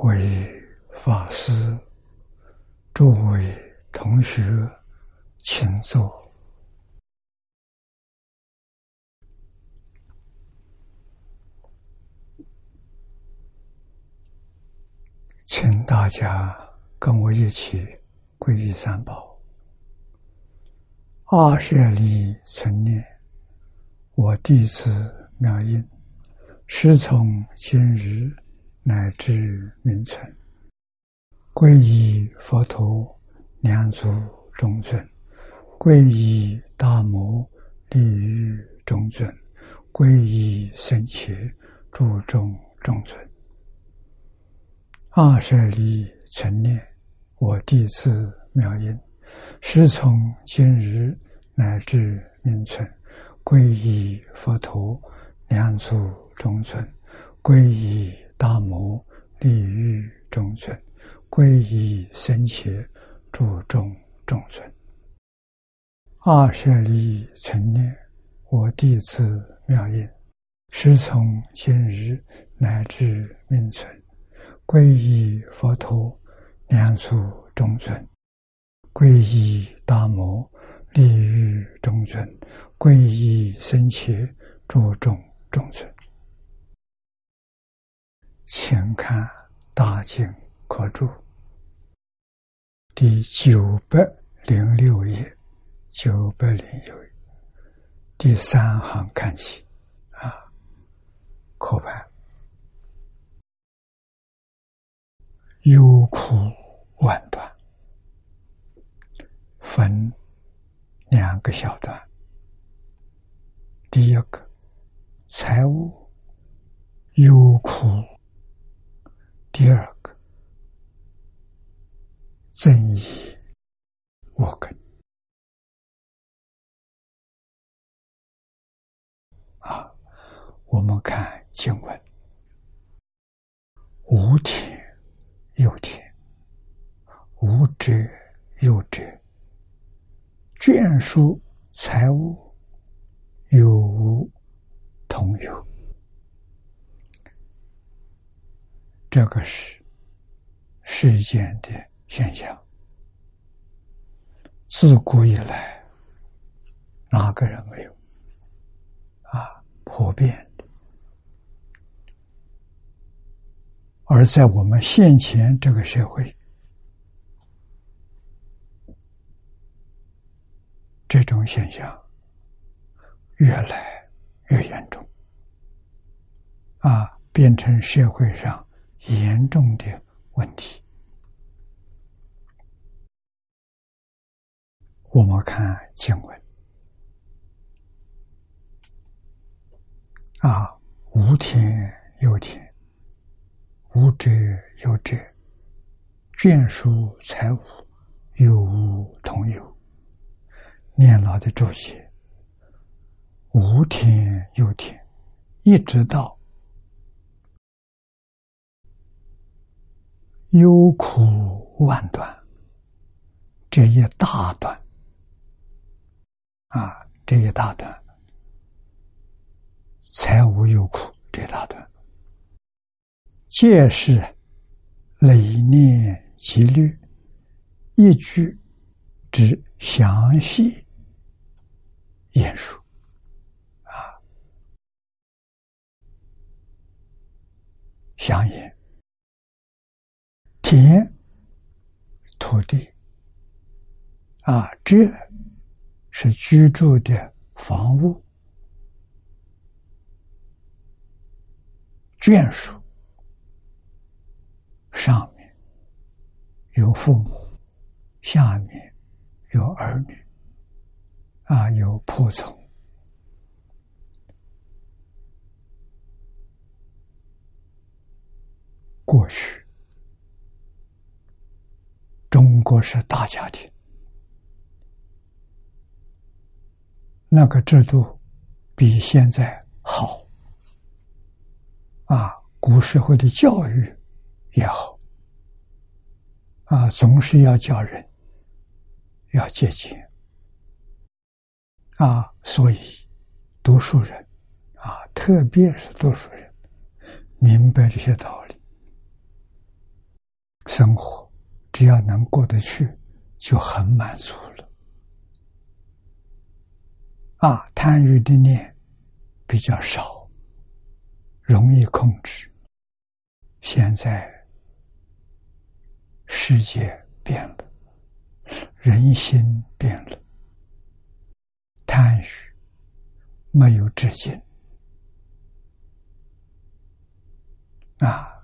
诸位法师、诸位同学，请坐，请大家跟我一起皈依三宝。二舍利存念，我弟子妙音，师从今日。乃至名存，皈依佛陀，两足中尊；皈依大摩，利于中尊；皈依僧伽，注重中尊。二舍利存念，我弟子妙音，师从今日乃至名存，皈依佛陀，两足中尊；皈依。大摩利欲中尊，皈依僧伽，注重中尊。二舍利存念，我弟子妙音，师从今日乃至命存，皈依佛陀，两足中尊；皈依大摩利欲中尊，皈依僧伽，注重中尊。请看《大经科注》第九百零六页，九百零六第三行看起，啊，可判忧苦万端，分两个小段。第一个，财务忧苦。第二个，正义。我根啊，我们看经文：无天有天，无者有者，眷属财物有无同有。这个是世间的现象，自古以来哪个人没有啊？普遍的，而在我们现前这个社会，这种现象越来越严重啊，变成社会上。严重的问题，我们看经文啊，无天有天，无者有者，眷属财物有无同有。念老的这些，无天有天，一直到。忧苦万端，这一大段。啊，这一大段，财无忧苦这大段，皆是累念积虑，一句之详细言述。啊，详言。田、土地，啊，这是居住的房屋；眷属，上面有父母，下面有儿女，啊，有仆从。过去。国是大家庭，那个制度比现在好。啊，古时候的教育也好。啊，总是要教人要节俭啊，所以读书人啊，特别是读书人，明白这些道理。生活，只要能过得去，就很满足了。啊，贪欲的念比较少，容易控制。现在世界变了，人心变了，贪欲没有止境啊。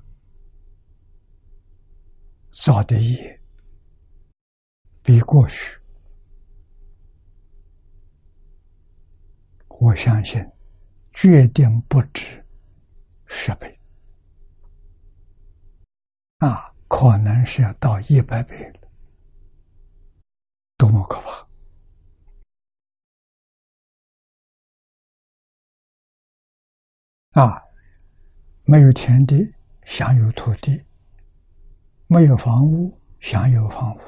造的业比过去，我相信决定不止十倍啊，可能是要到一百倍了，多么可怕！啊，没有田地，享有土地。没有房屋，享有房屋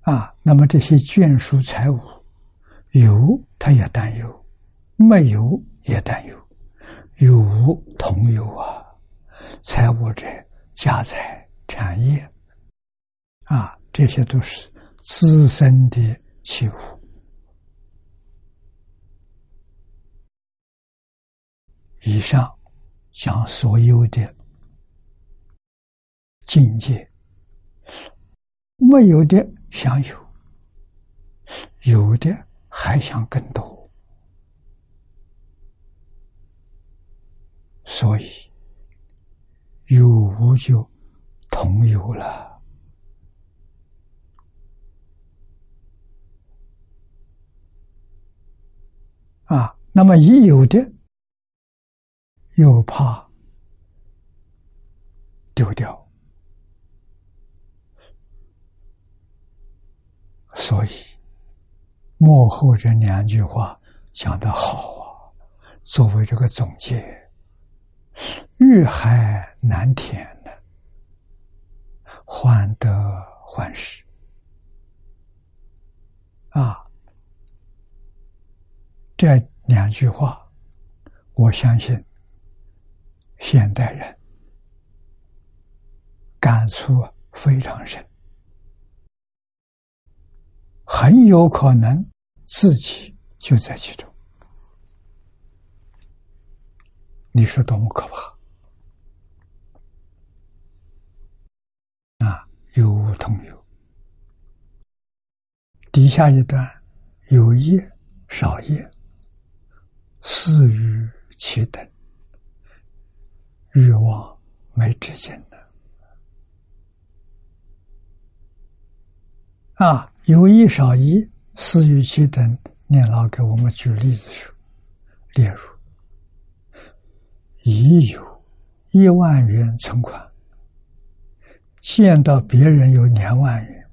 啊。那么这些眷属财物，有他也担忧，没有也担忧，有无同有啊。财物者，家财产业啊，这些都是自身的器物。以上将所有的境界，没有的想有，有的还想更多，所以有无就同有了啊。那么已有的。又怕丢掉，所以幕后这两句话讲的好啊，作为这个总结，欲海难填的，患得患失啊，这两句话，我相信。现代人感触非常深，很有可能自己就在其中。你说多么可怕啊！有无同有，底下一段有业少业，似于其等。欲望没止境的啊，有一少一，四与七等，念老给我们举例子说，例如已有一万元存款，见到别人有两万元，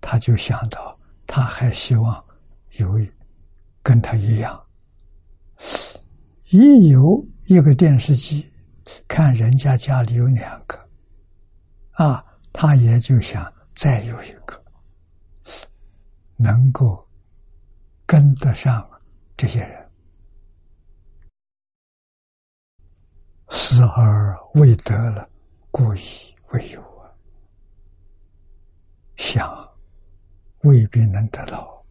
他就想到他还希望有跟他一样，已有一个电视机。看人家家里有两个，啊，他也就想再有一个，能够跟得上这些人，死而未得了，故意未有啊，想未必能得到，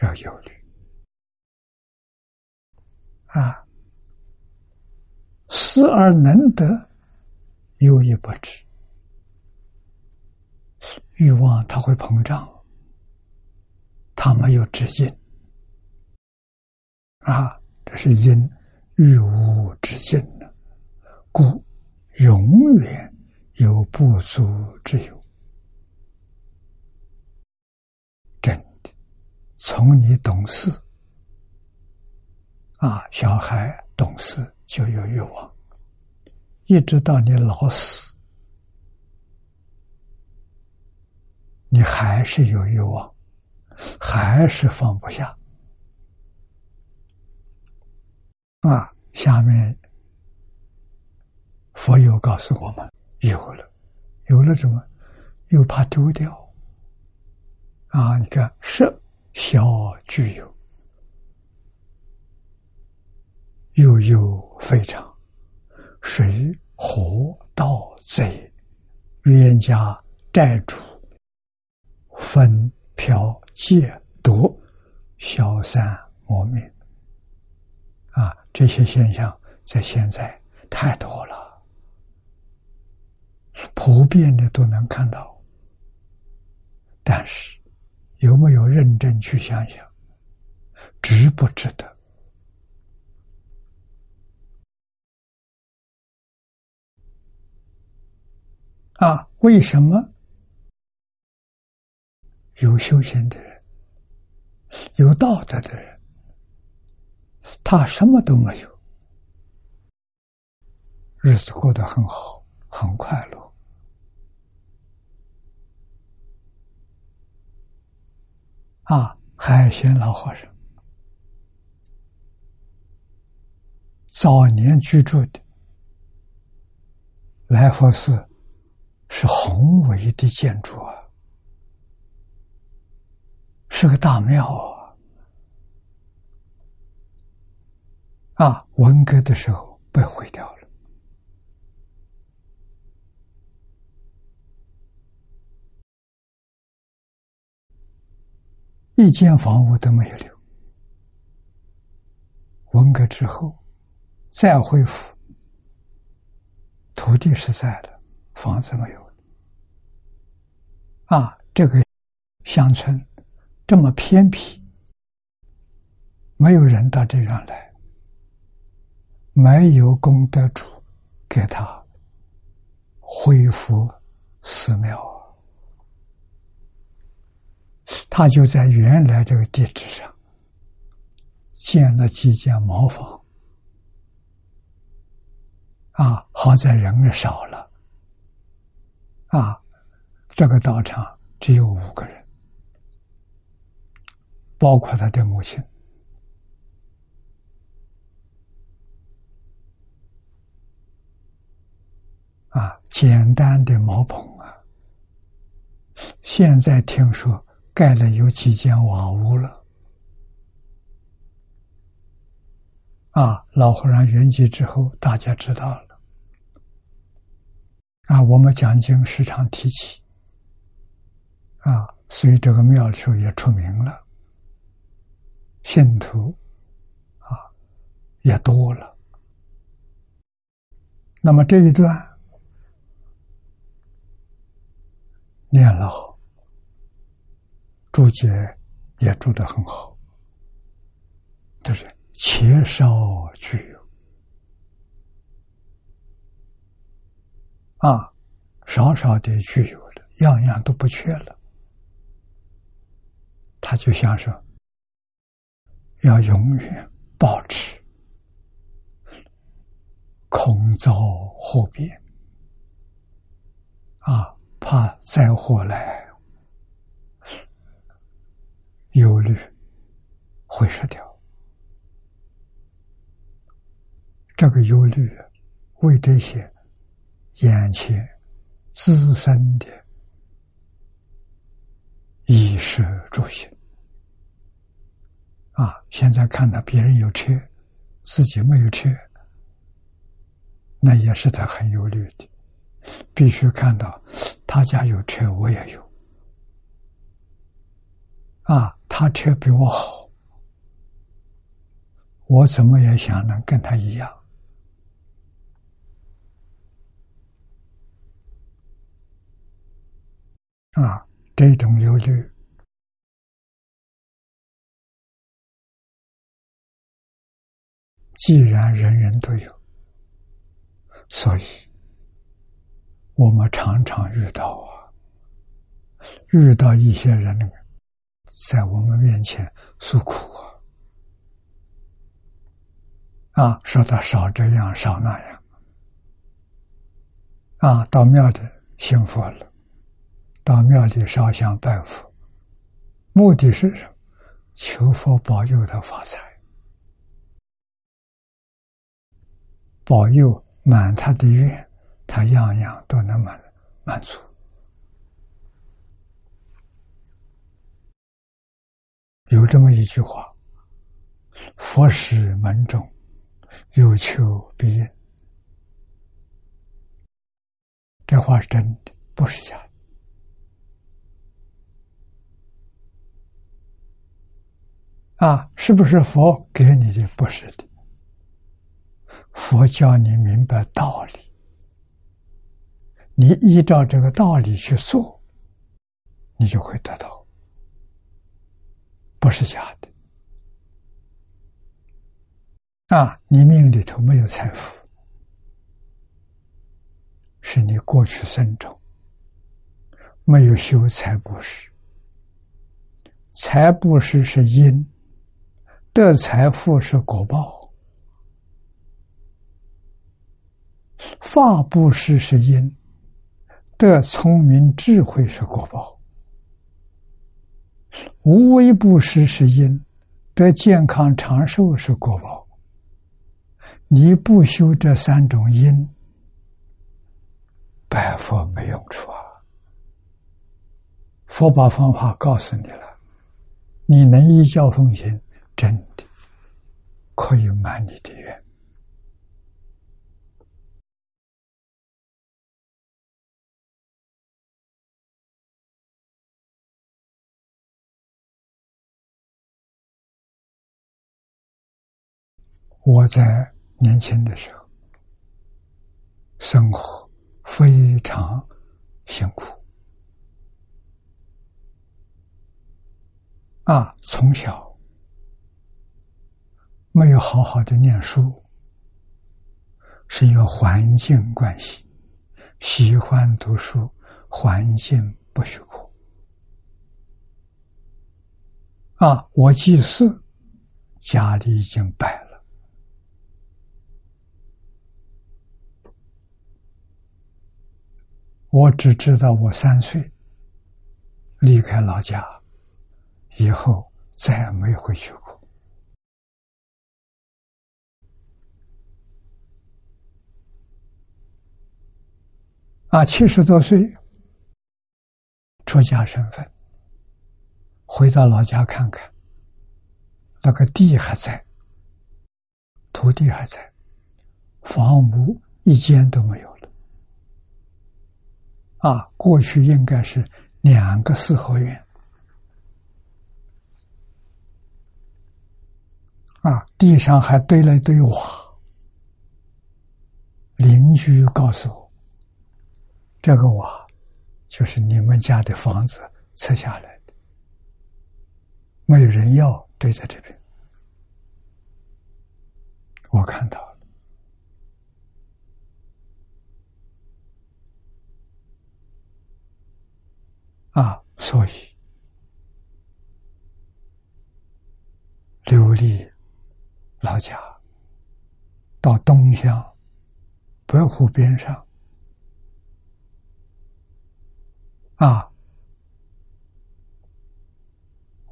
要忧虑。啊。思而能得，忧亦不止。欲望它会膨胀，它没有止境啊！这是因欲无止境的，故永远有不足之有。真的，从你懂事啊，小孩懂事。就有欲望，一直到你老死，你还是有欲望，还是放不下。啊，下面佛又告诉我们：有了，有了什么？又怕丢掉。啊，你看，色小具有。又有非常，水火盗贼、冤家债主、分嫖戒毒、消散磨灭，啊，这些现象在现在太多了，普遍的都能看到。但是，有没有认真去想想，值不值得？啊，为什么有修行的人、有道德的人，他什么都没有，日子过得很好，很快乐？啊，海鲜老和尚早年居住的来佛寺。是宏伟的建筑啊，是个大庙啊！啊，文革的时候被毁掉了，一间房屋都没有留。文革之后再恢复，土地是在的，房子没有。啊，这个乡村这么偏僻，没有人到这上来，没有功德主给他恢复寺庙，他就在原来这个地址上建了几间茅房。啊，好在人少了，啊。这个道场只有五个人，包括他的母亲。啊，简单的茅棚啊，现在听说盖了有几间瓦屋了。啊，老和尚圆寂之后，大家知道了。啊，我们讲经时常提起。啊，所以这个庙里头也出名了，信徒啊也多了。那么这一段念了好，注解也注得很好，就是且少具有啊，少少的具有了，样样都不缺了。他就想说，要永远保持空遭祸变啊，怕灾祸来，忧虑会失掉。这个忧虑为这些眼前自身的衣食住行。啊！现在看到别人有车，自己没有车，那也是他很忧虑的。必须看到他家有车，我也有。啊，他车比我好，我怎么也想能跟他一样。啊，这种忧虑。既然人人都有，所以我们常常遇到啊，遇到一些人在我们面前诉苦啊，啊，说他少这样少那样，啊，到庙里信佛了，到庙里烧香拜佛，目的是什么？求佛保佑他发财。保佑满他的愿，他样样都能满满足。有这么一句话：“佛使门中有求必应。这话是真的，不是假的。啊，是不是佛给你的？不是的，佛教你明白道理，你依照这个道理去做，你就会得到，不是假的。啊，你命里头没有财富，是你过去生中没有修财布施，财布施是因。得财富是果报，法布施是因；得聪明智慧是果报，无为布施是因；得健康长寿是果报。你不修这三种因，拜佛没用处啊！佛把方法告诉你了，你能依教奉行。真的可以满你的愿。我在年轻的时候，生活非常辛苦啊，从小。没有好好的念书，是因为环境关系。喜欢读书，环境不许可。啊，我祭祀，家里已经摆了。我只知道我三岁离开老家，以后再也没回去过。啊，七十多岁，出家身份，回到老家看看，那个地还在，土地还在，房屋一间都没有了。啊，过去应该是两个四合院。啊，地上还堆了一堆瓦，邻居告诉我。这个瓦就是你们家的房子拆下来的，没有人要，堆在这边。我看到了啊，所以流离老家，到东乡白湖边上。啊，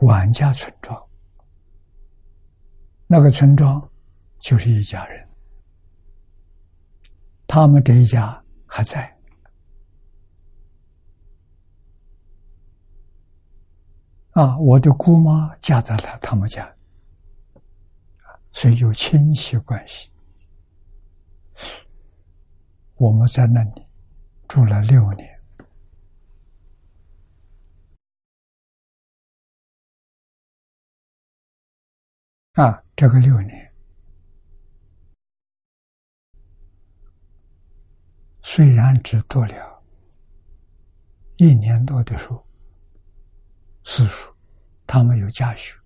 万家村庄，那个村庄就是一家人，他们这一家还在。啊，我的姑妈嫁在了他们家，所以有亲戚关系。我们在那里住了六年。啊，这个六年，虽然只读了一年多的书，私塾，他们有家学。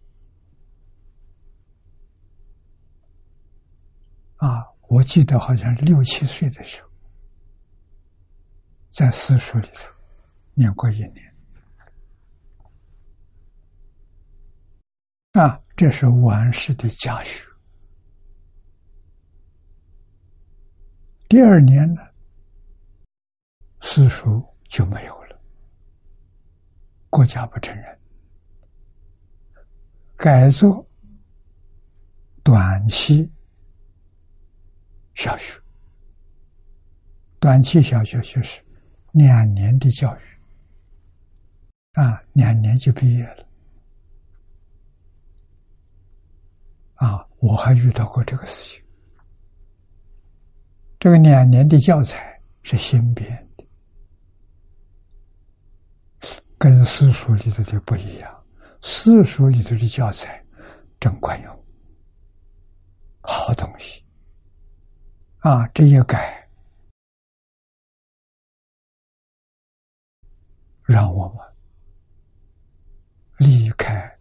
啊，我记得好像六七岁的时候，在私塾里头念过一年。啊，这是完世的家学。第二年呢，私塾就没有了，国家不承认，改做短期小学。短期小学就是两年的教育，啊，两年就毕业了。啊，我还遇到过这个事情。这个两年的教材是新编的，跟私塾里头的不一样。私塾里头的教材真管用，好东西啊！这一改，让我们离开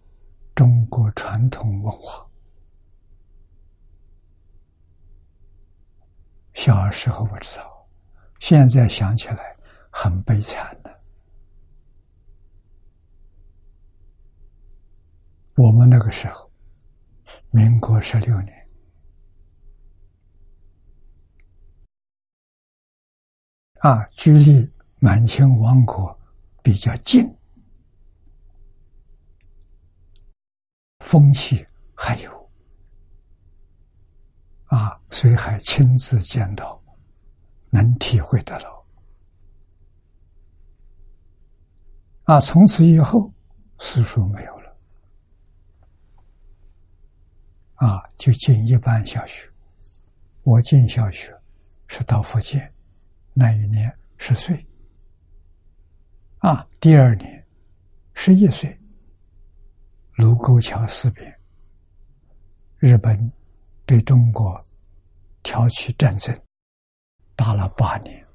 中国传统文化。小时候不知道，现在想起来很悲惨的。我们那个时候，民国十六年啊，距离满清亡国比较近，风气还有啊，所以还亲自见到，能体会得到啊。从此以后，私塾没有了。啊，就进一般小学。我进小学是到福建，那一年十岁。啊，第二年十一岁，卢沟桥事变，日本对中国挑起战争，打了八年。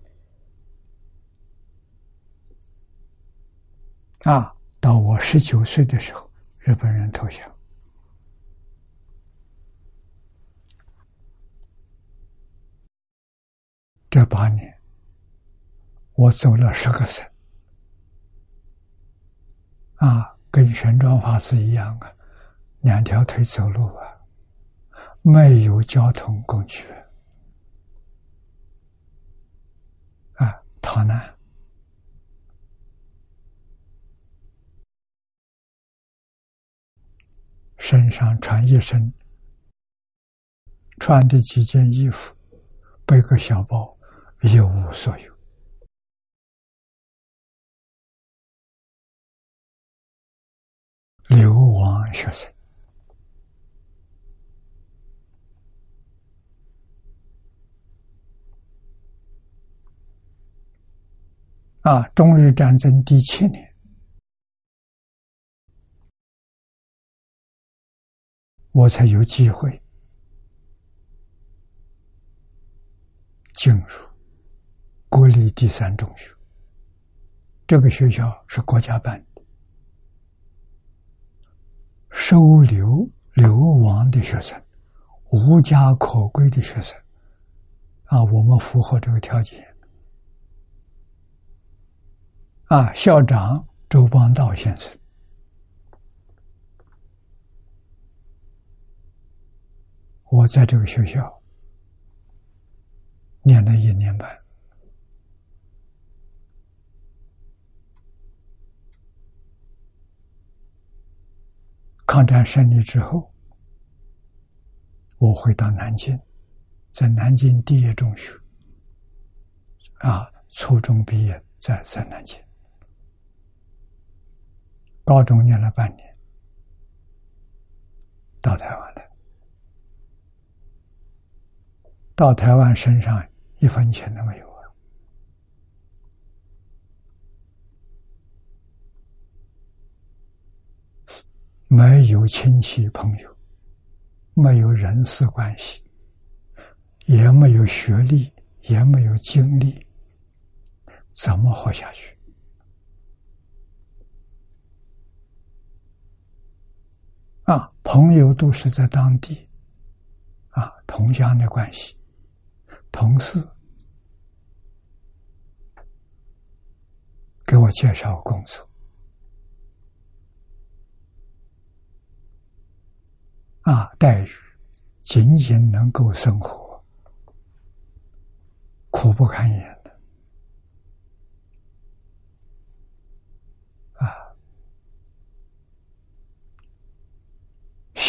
啊，到我十九岁的时候，日本人投降。这八年，我走了十个省，啊，跟玄奘法师一样啊，两条腿走路啊，没有交通工具，啊，逃难，身上穿一身，穿的几件衣服，背个小包。一无所有。流亡学生。啊！中日战争第七年，我才有机会进入。国立第三中学，这个学校是国家办的，收留流亡的学生，无家可归的学生，啊，我们符合这个条件。啊，校长周邦道先生，我在这个学校念了一年半。抗战胜利之后，我回到南京，在南京第一中学，啊，初中毕业在在南京，高中念了半年，到台湾的，到台湾身上一分钱都没有。没有亲戚朋友，没有人事关系，也没有学历，也没有经历，怎么活下去？啊，朋友都是在当地，啊，同乡的关系，同事给我介绍工作。啊，待遇仅仅能够生活，苦不堪言的啊！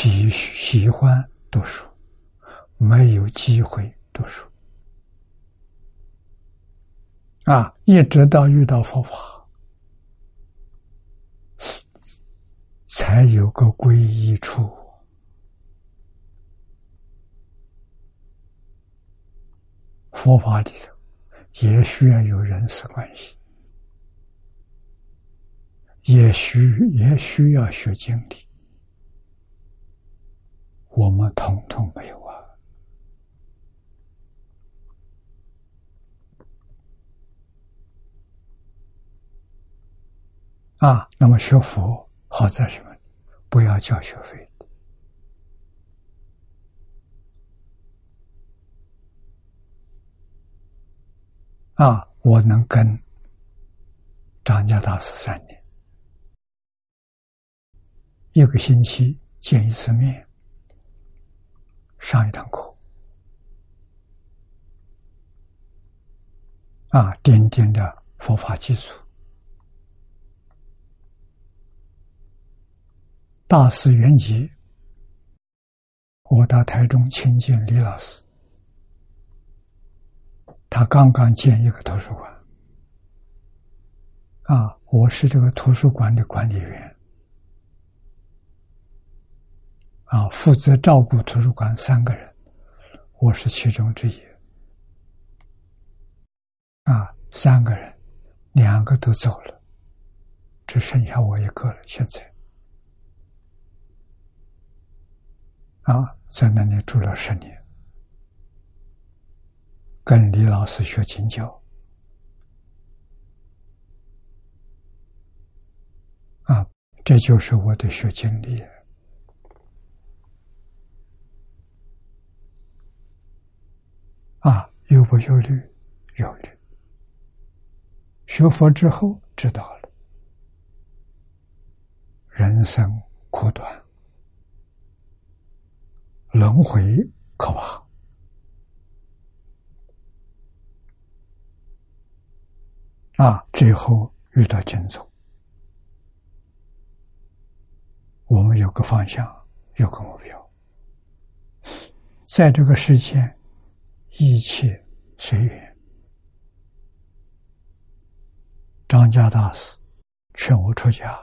喜喜欢读书，没有机会读书啊！一直到遇到佛法，才有个皈依处。佛法里头也需要有人事关系，也需也需要学经理，我们统统没有啊！啊，那么学佛好在什么？不要交学费。啊，我能跟张家大师三年，一个星期见一次面，上一堂课，啊，奠定的佛法基础。大师圆寂，我到台中亲近李老师。他刚刚建一个图书馆，啊，我是这个图书馆的管理员，啊，负责照顾图书馆三个人，我是其中之一，啊，三个人，两个都走了，只剩下我一个了。现在，啊，在那里住了十年。跟李老师学经教啊，这就是我的学经历啊，有不忧虑？忧虑。学佛之后知道了，人生苦短，轮回可怕。啊！最后遇到净土，我们有个方向，有个目标，在这个世间，一切随缘。张家大师劝我出家，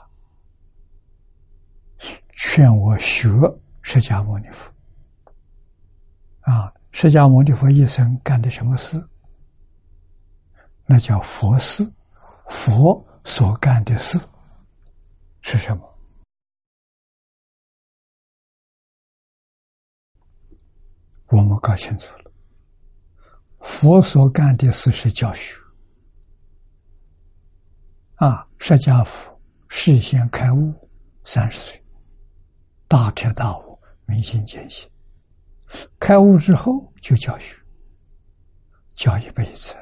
劝我学释迦牟尼佛。啊，释迦牟尼佛一生干的什么事？那叫佛事，佛所干的事是什么？我们搞清楚了，佛所干的事是教学。啊，释迦佛事先开悟，三十岁，大彻大悟，明心见性。开悟之后就教学，教一辈子。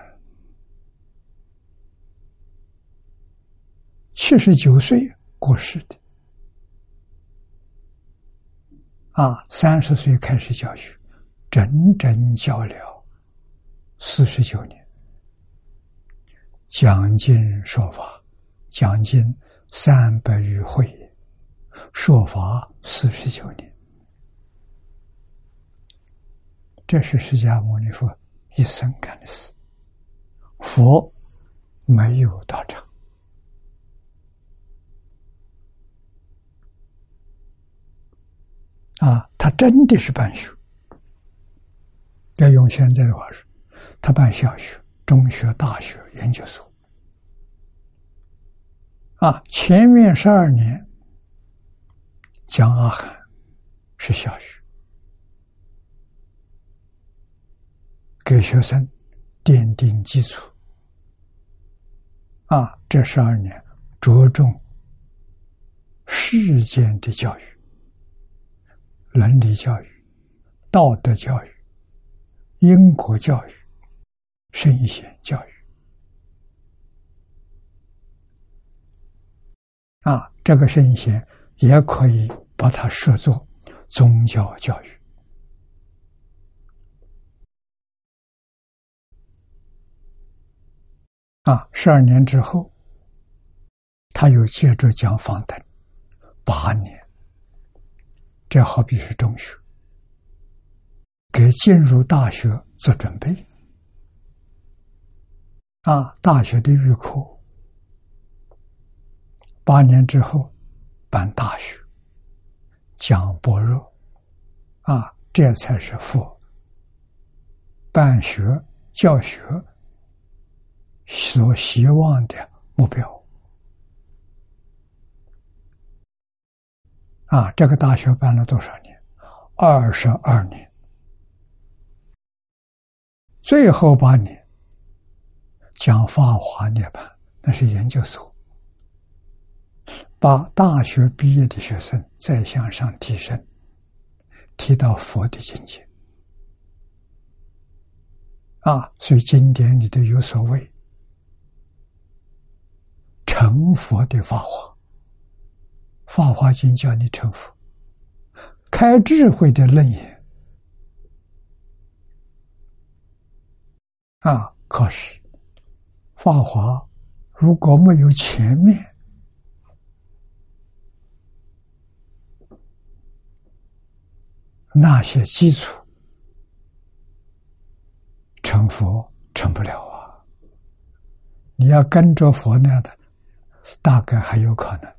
七十九岁过世的，啊，三十岁开始教学，整整教了四十九年，讲经说法，讲经三百余会，说法四十九年，这是释迦牟尼佛一生干的事。佛没有道场。啊，他真的是办学。要用现在的话说，他办小学、中学、大学、研究所。啊，前面十二年讲阿含是小学，给学生奠定基础。啊，这十二年着重世间的教育。伦理教育、道德教育、因果教育、圣贤教育，啊，这个圣贤也可以把它视作宗教教育。啊，十二年之后，他又接着讲方等八年。这好比是中学，给进入大学做准备。啊，大学的预科，八年之后办大学，讲般若，啊，这才是佛办学教学所希望的目标。啊，这个大学办了多少年？二十二年。最后八年讲《法华涅槃》，那是研究所，把大学毕业的学生再向上提升，提到佛的境界。啊，所以经典里头有所谓成佛的法华，法华经叫你成佛，开智慧的楞严。啊！可是，法华如果没有前面那些基础，成佛成不了啊！你要跟着佛那样的，大概还有可能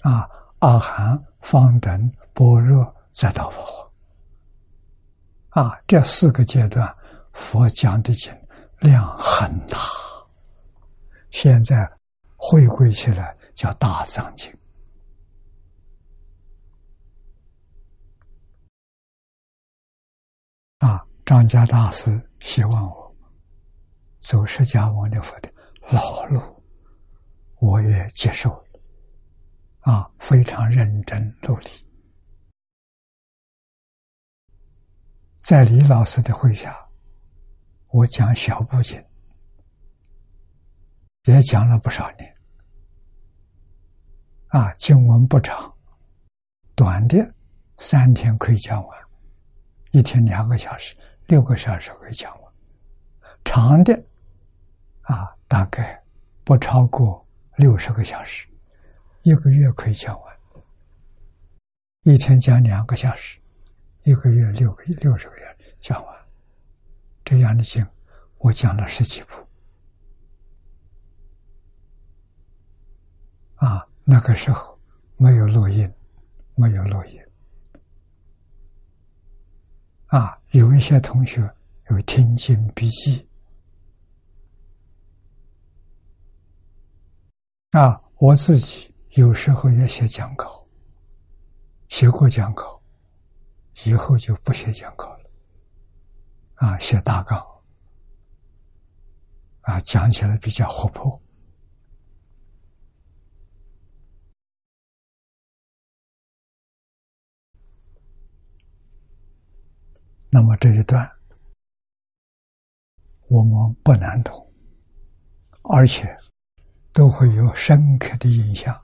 啊！阿含、方等、般若、再到佛华啊！这四个阶段，佛讲的经。量很大，现在回归起来叫大藏经啊。张家大师希望我走释迦牟尼佛的老路，我也接受啊，非常认真努力。在李老师的会下。我讲小部经，也讲了不少年。啊，经文不长，短的三天可以讲完，一天两个小时，六个小时可以讲完；长的，啊，大概不超过六十个小时，一个月可以讲完。一天讲两个小时，一个月六个六十个小时讲完。这样的经，我讲了十几部。啊，那个时候没有录音，没有录音。啊，有一些同学有听经笔记。啊，我自己有时候也写讲稿，写过讲稿，以后就不写讲稿了。啊，写大纲，啊，讲起来比较活泼。那么这一段我们不难懂，而且都会有深刻的印象。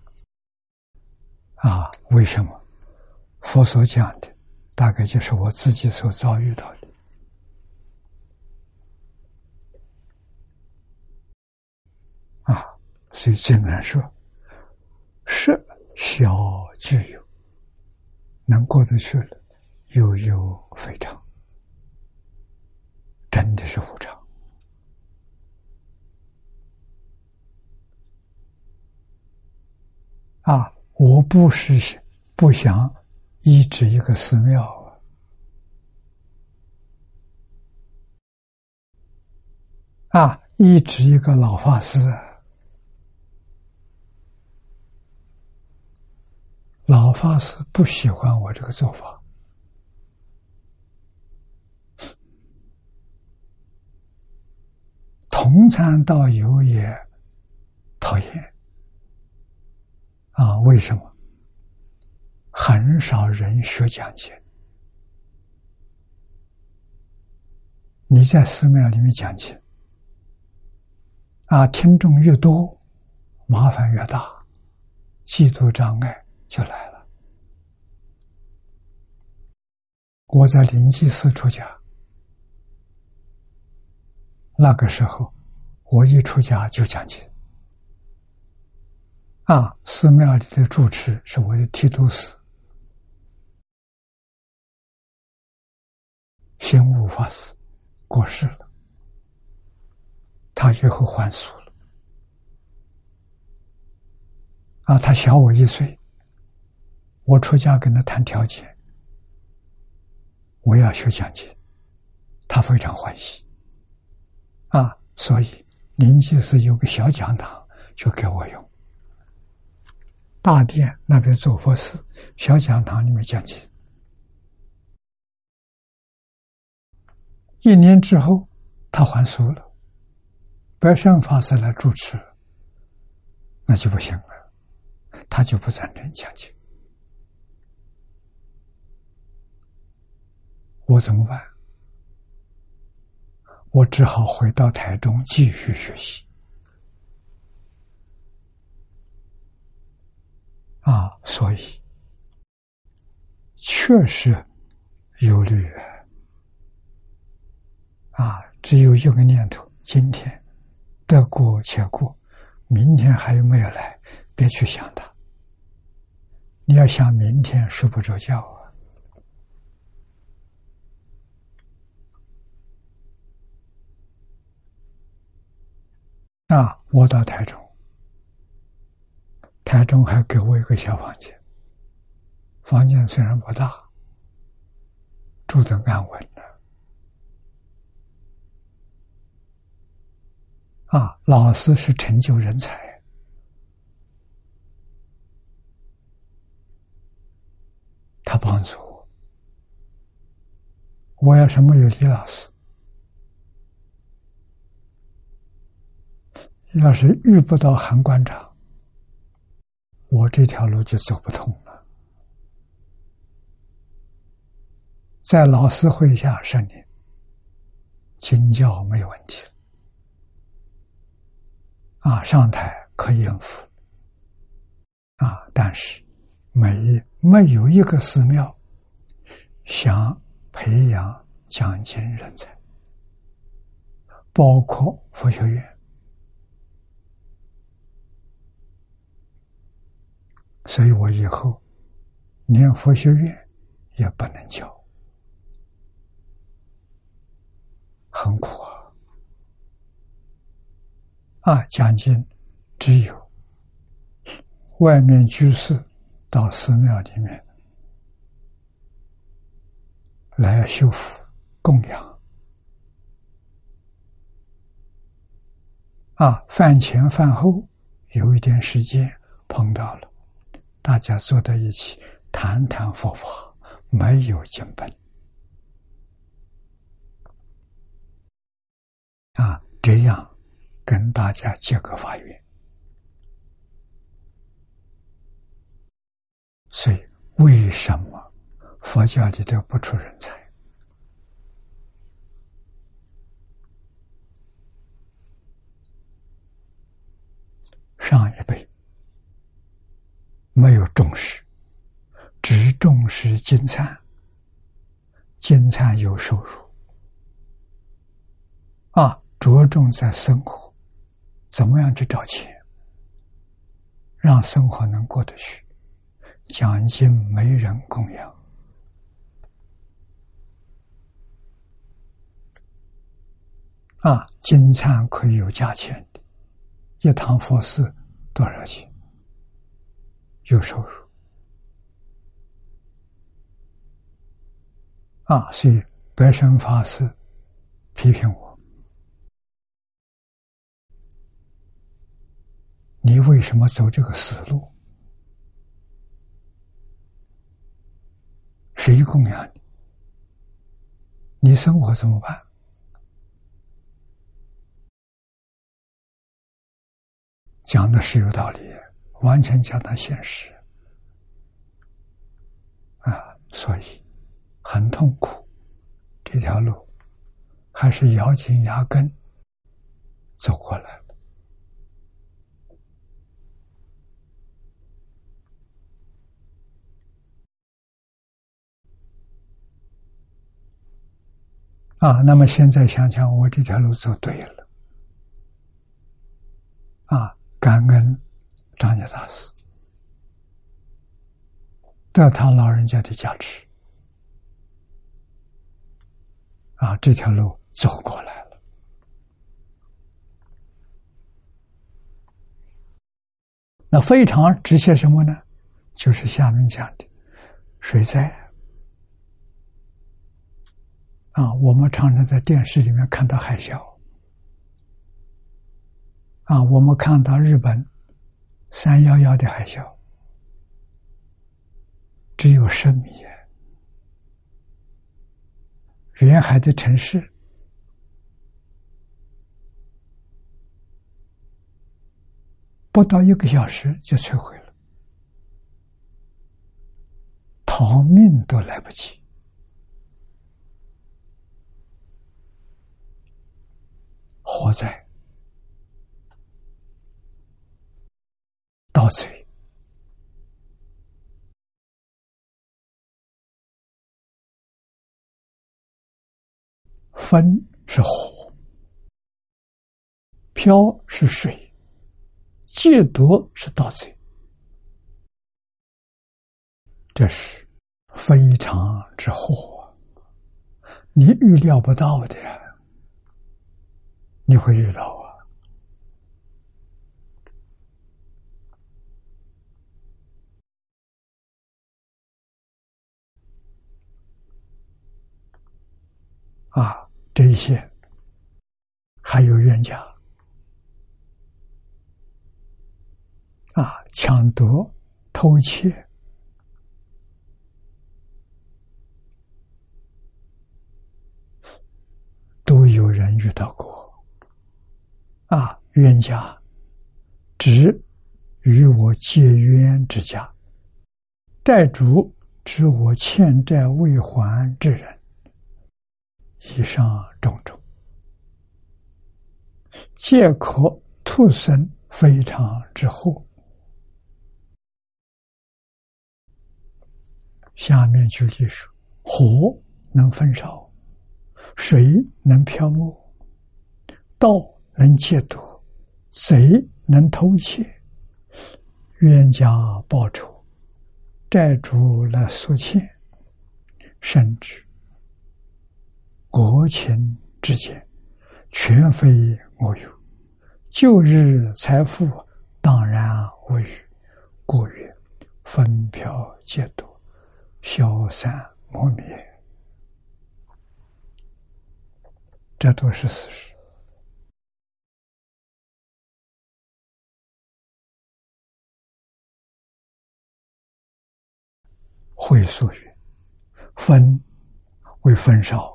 啊，为什么？佛所讲的，大概就是我自己所遭遇到的。啊所以经常说：“是小具有，能过得去了，悠悠非常，真的是无常。”啊！我不是不想医治一个寺庙啊，啊，医治一个老法师。老法师不喜欢我这个做法，同参道友也讨厌啊？为什么？很少人学讲解，你在寺庙里面讲解啊，听众越多，麻烦越大，嫉妒障碍。就来了。我在灵济寺出家，那个时候我一出家就讲解。啊，寺庙里的住持是我的提督师，心悟法师过世了，他以后还俗了。啊，他小我一岁。我出家跟他谈条件，我要学讲解，他非常欢喜。啊，所以临济寺有个小讲堂，就给我用。大殿那边做佛事，小讲堂里面讲经。一年之后，他还俗了，白山法师来主持，那就不行了，他就不赞成讲经。我怎么办？我只好回到台中继续学习。啊，所以确实忧虑啊！只有一个念头：今天得过且过，明天还有没有来？别去想它。你要想明天睡不着觉啊！啊，我到台中。台中还给我一个小房间，房间虽然不大，住的安稳的。啊，老师是成就人才，他帮助我。我要是没有李老师，要是遇不到韩馆长。我这条路就走不通了。在老师会下十年，经教没有问题，啊，上台可以应付，啊，但是没没有一个寺庙想培养讲经人才，包括佛学院。所以我以后连佛学院也不能教，很苦啊！啊，讲经只有外面居士到寺庙里面来修复供养，啊，饭前饭后有一点时间碰到了。大家坐在一起谈谈佛法，没有经本啊，这样跟大家结个法缘。所以，为什么佛教里头不出人才？上一辈。没有重视，只重视金灿，金灿有收入，啊，着重在生活，怎么样去找钱，让生活能过得去，奖金没人供养，啊，金灿可以有价钱的，一堂佛事多少钱？有收入啊！所以白山法师批评我：“你为什么走这个死路？谁供养你？你生活怎么办？”讲的是有道理。完全讲到现实啊，所以很痛苦。这条路还是咬紧牙根走过来了啊。那么现在想想，我这条路走对了啊，感恩。张家大师得他老人家的加持啊，这条路走过来了。那非常值些什么呢？就是下面讲的水灾啊，我们常常在电视里面看到海啸啊，我们看到日本三幺幺的海啸，只有十米远，沿海的城市。不到一个小时就摧毁了，逃命都来不及。火灾、盗贼、风是火，飘是水，戒毒是盗贼，这是非常之祸，你预料不到的。你会遇到啊，这些还有冤家啊，抢夺、偷窃，都有人遇到过。啊，冤家，指与我结冤之家；债主指我欠债未还之人。以上种种，皆可徒生非常之祸。下面举例说：火能焚烧，水能漂没，道。能戒毒，贼能偷窃，冤家报仇，债主来索欠，甚至国情之间，全非我有。旧日财富当然无余，故曰分飘戒毒，消散磨灭，这都是事实。会所曰：“分为焚烧，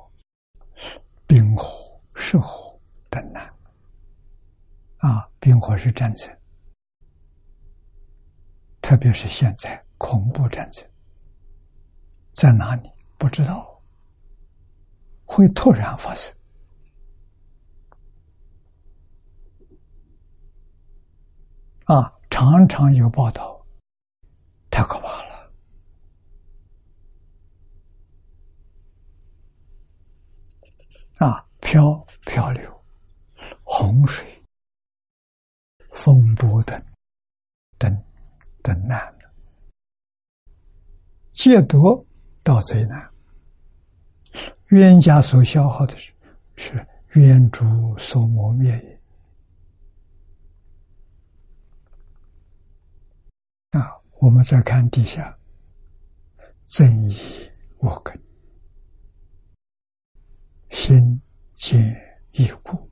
火、湿火等难。啊，冰火是战争，特别是现在恐怖战争，在哪里不知道，会突然发生。啊，常常有报道，太可怕了。”啊，漂漂流、洪水、风波等等等难的，戒毒到贼难。冤家所消耗的是是冤主所磨灭也。啊，我们再看底下，正义我根。心皆已故，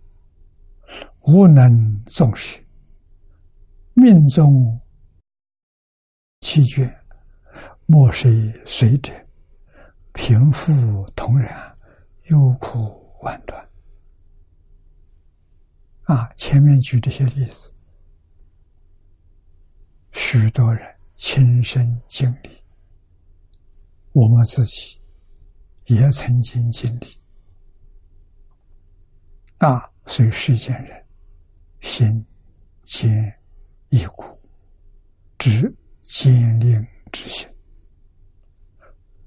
无能纵使，命中七绝，莫谁随者，贫富同然，忧苦万端。啊，前面举这些例子，许多人亲身经历，我们自己也曾经经历。啊，随世间人心坚易固，执坚定之心，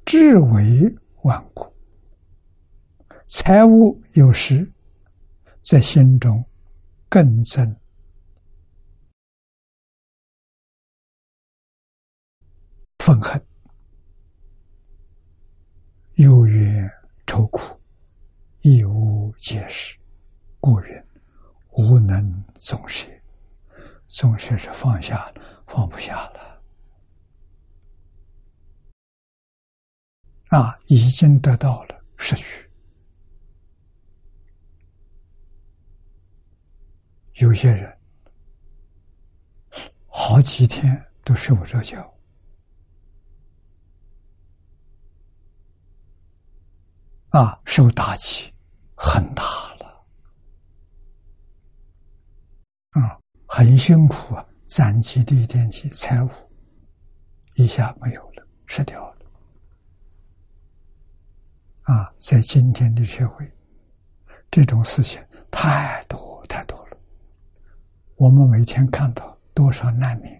至为顽固。财物有时在心中更增愤恨，有缘愁苦，亦无解释。故人无能总舍，总舍是放下了，放不下了。啊，已经得到了失去。有些人好几天都睡不着觉，啊，受打击很大了，啊，很辛苦啊，攒起的一点钱财物一下没有了，失掉了，啊，在今天的社会，这种事情太多太多了，我们每天看到。多少难民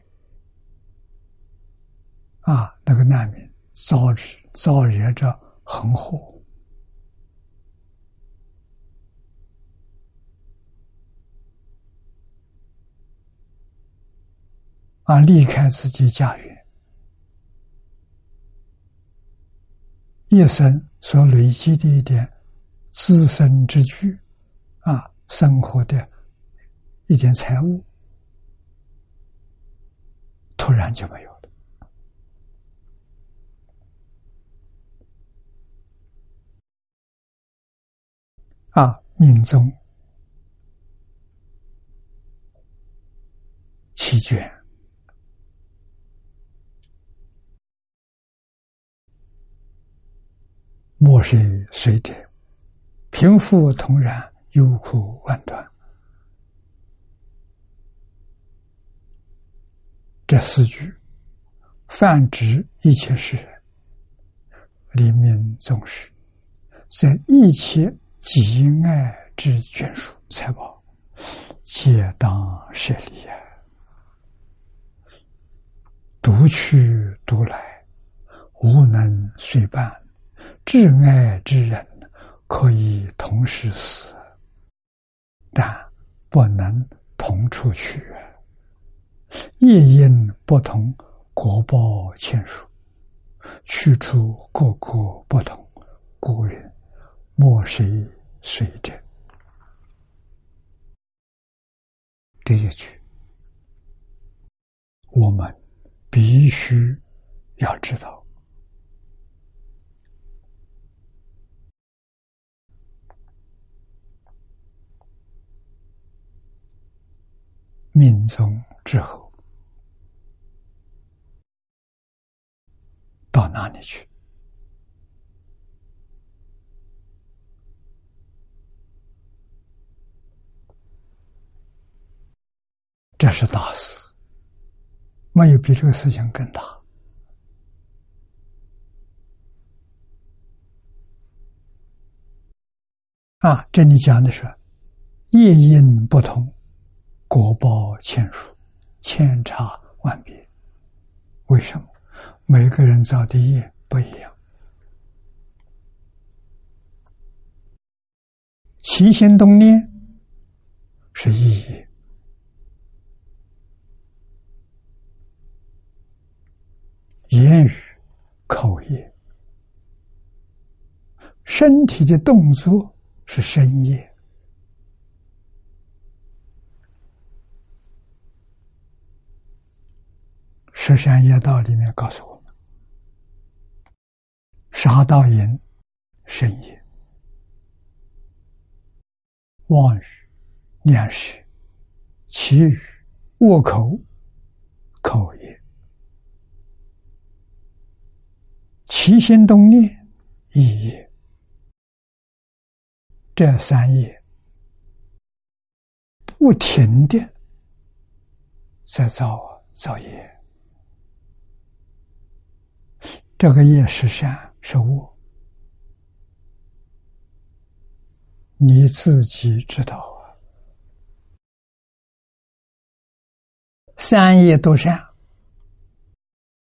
啊！那个难民遭遭惹着横祸啊！离开自己家园，一生所累积的一点自身之具啊，生活的一点财物。突然就没有了啊！命中弃卷，莫谁随者，贫富同然，忧苦万端。这四句泛指一切世人，黎明宗师，在一切己爱之眷属财宝，皆当舍离啊！独去独来，无能随伴；挚爱之人，可以同时死，但不能同处去。业因不同，果报欠殊，去处各个不同，故人莫谁随者。这一句，我们必须要知道，命中之后。到哪里去？这是大事，没有比这个事情更大。啊，这里讲的是业因不同，果报千殊，千差万别。为什么？每个人造的业不一样，起心动念是意业，言语、口业，身体的动作是身业。十善业道里面告诉我们：杀盗淫、身业；妄语、念舌、绮语、恶口、口业；起心动念、意业。这三业不停的在造造业。这个业是善是恶，你自己知道啊。三业都善，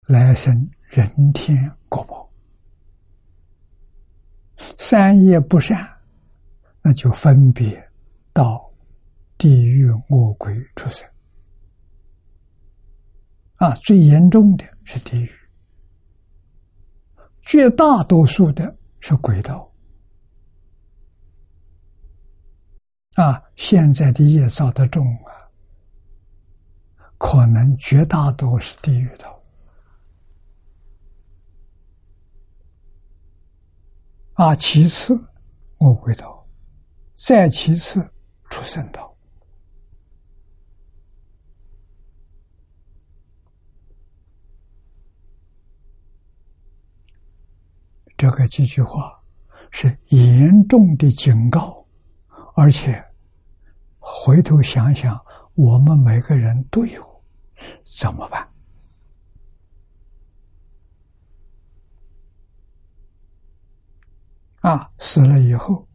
来生人天果报；三业不善，那就分别到地狱恶鬼出生。啊，最严重的是地狱。绝大多数的是轨道。啊，现在的业造的重啊，可能绝大多数是地狱道。啊，其次恶鬼道，再其次出生道。这个几句话是严重的警告，而且回头想想，我们每个人都有怎么办？啊，死了以后，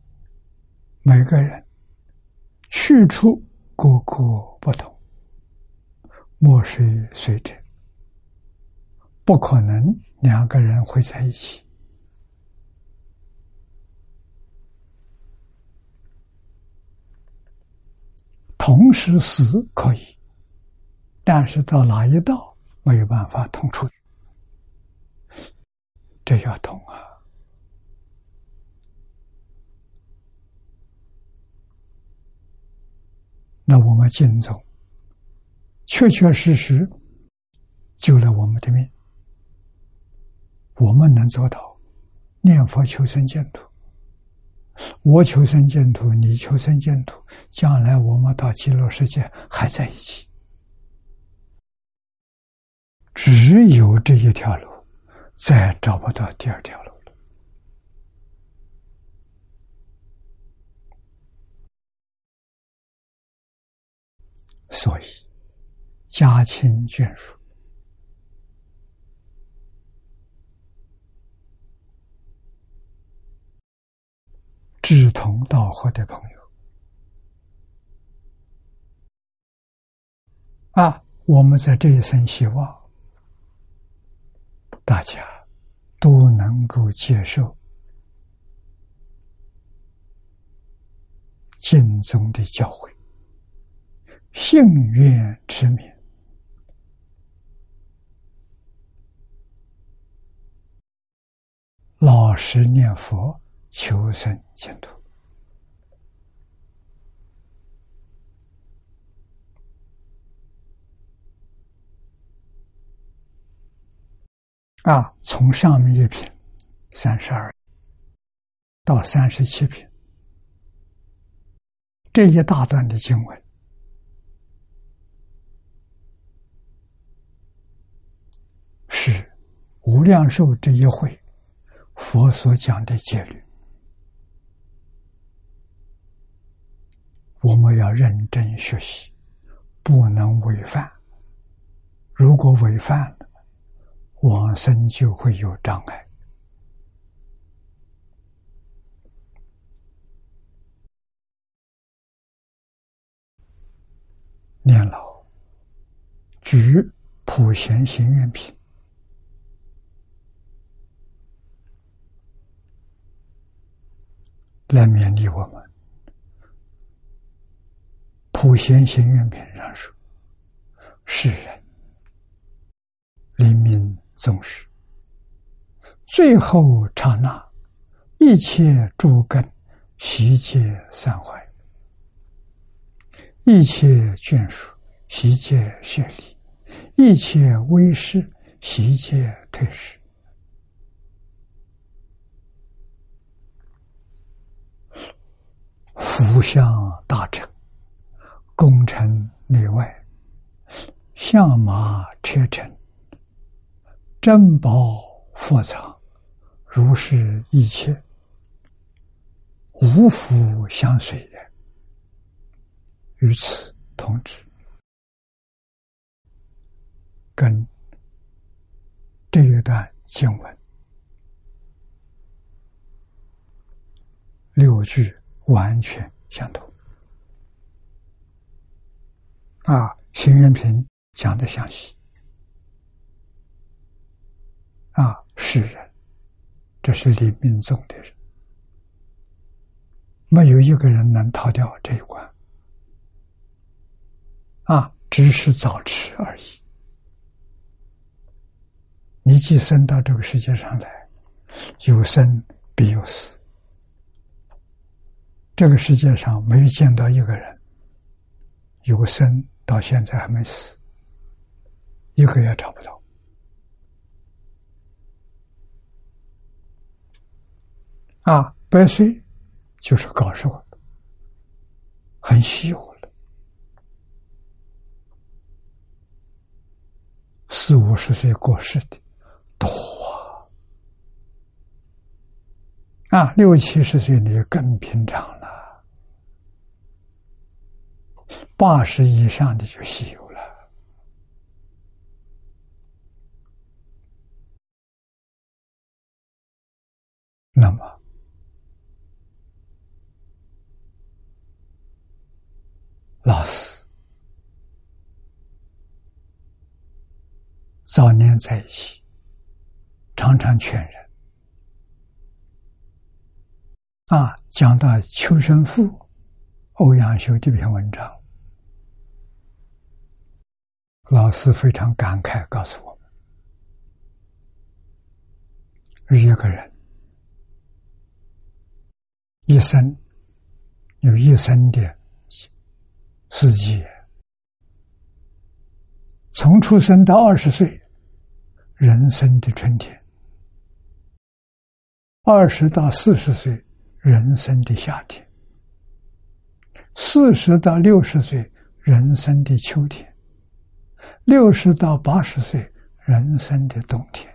每个人去处各个不同，莫谁随者，不可能两个人会在一起。同时死可以，但是到哪一道没有办法同处，这要懂啊。那我们敬宗，确确实实救了我们的命。我们能做到念佛求生净土，我求生净土，你求生净土，将来我们到极乐世界还在一起。只有这一条路，再找不到第二条路了。所以，家亲眷属、志同道合的朋友啊，我们在这一生希望大家都能够接受敬宗的教诲。幸愿之名，老实念佛，求生净土。啊，从上面一品三十二到三十七品这一大段的经文。是无量寿这一会，佛所讲的戒律，我们要认真学习，不能违反。如果违反了，往生就会有障碍。念老举普贤行愿品。来勉励我们。普贤行愿品上说：“世人临命终时，最后刹那，一切诸根悉皆散坏，一切眷属悉皆血离，一切威势悉皆退失。”福相大成，功成内外，相马车臣，珍宝富藏，如是一切，无福相随也。与此同之，跟这一段经文六句。完全相同啊！行愿品讲的详细啊，是人，这是临命终的人，没有一个人能逃掉这一关啊，只是早迟而已。你既生到这个世界上来，有生必有死。这个世界上没有见到一个人有个生到现在还没死，一个也找不到。啊，百岁就是高寿，很稀有了。四五十岁过世的多，啊，啊六七十岁那就更平常了，八十以上的就稀有了。那么，老师早年在一起，常常劝人。啊，讲到《秋生赋》，欧阳修这篇文章，老师非常感慨，告诉我们：一个人一生有一生的四季，从出生到二十岁，人生的春天；二十到四十岁。人生的夏天，四十到六十岁人生的秋天，六十到八十岁人生的冬天。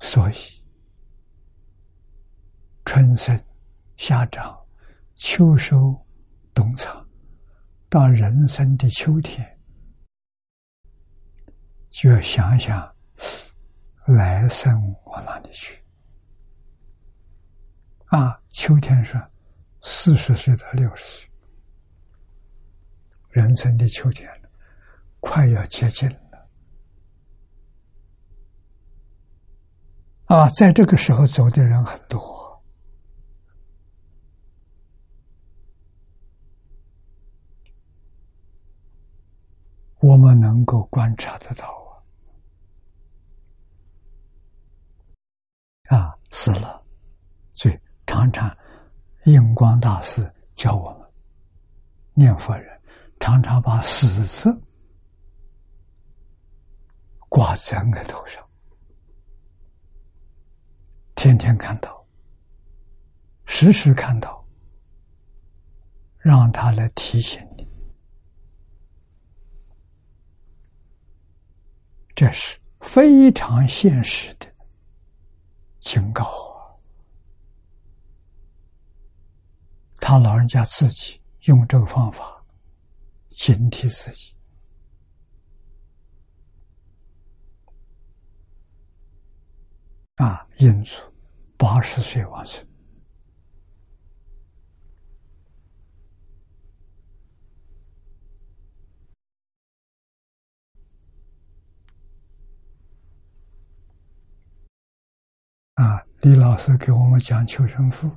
所以，春生、夏长、秋收、冬藏，到人生的秋天。就要想想来生往哪里去啊！秋天说四十岁到六十岁，人生的秋天，快要接近了啊！在这个时候走的人很多，我们能够观察得到。啊，死了，所以常常印光大师教我们念佛人，常常把死字挂在额头上，天天看到，时时看到，让他来提醒你，这是非常现实的。警告啊！他老人家自己用这个方法警惕自己啊！因此，八十岁完生啊，李老师给我们讲求生赋，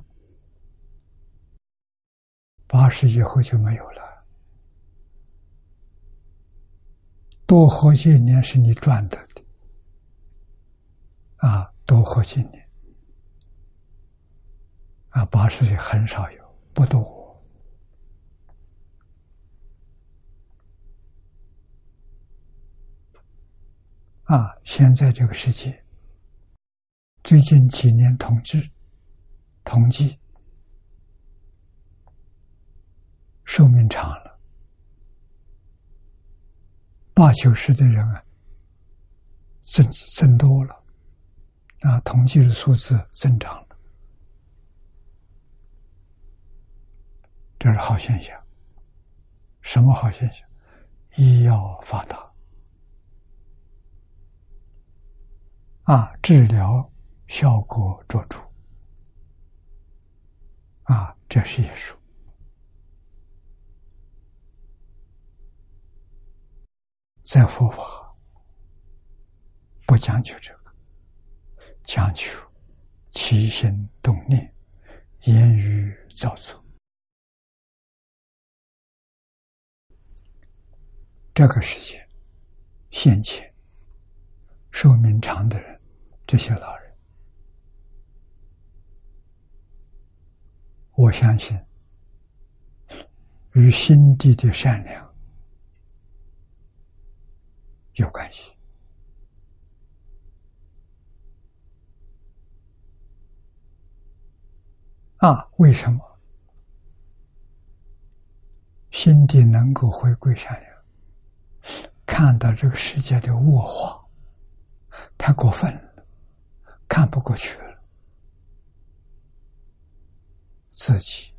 八十以后就没有了。多活些年是你赚的的，啊，多活些年，啊，八十岁很少有，不多。啊，现在这个世界。最近几年统计，统计寿命长了，八九十的人啊，增增多了，啊，统计的数字增长了，这是好现象。什么好现象？医药发达，啊，治疗。效果卓著啊！这是艺术，在佛法不讲究这个，讲究起心动念、言语造作。这个世界先前寿命长的人，这些老人。我相信，与心地的善良有关系。啊，为什么心地能够回归善良？看到这个世界的恶化，太过分了，看不过去了，自己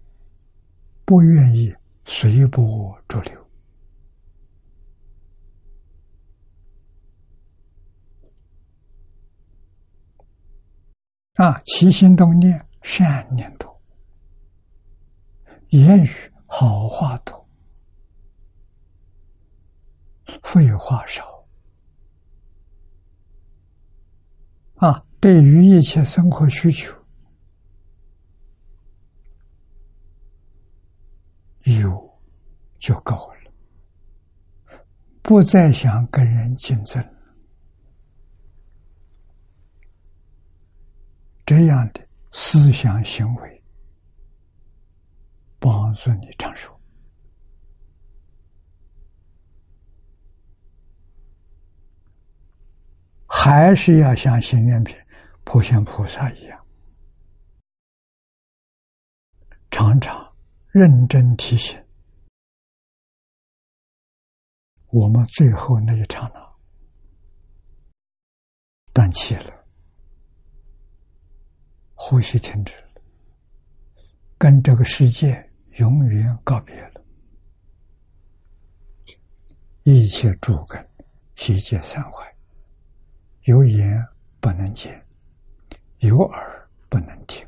不愿意随波逐流啊，起心动念善念多，言语好话多。废话少啊！对于一切生活需求，有就够了，不再想跟人竞争，这样的思想行为帮助你长寿。还是要像行愿品普贤菩萨一样，常常认真提醒我们最后那一刹那断气了，呼吸停止了，跟这个世界永远告别了，一切诸根悉皆散坏。有眼不能见，有耳不能听，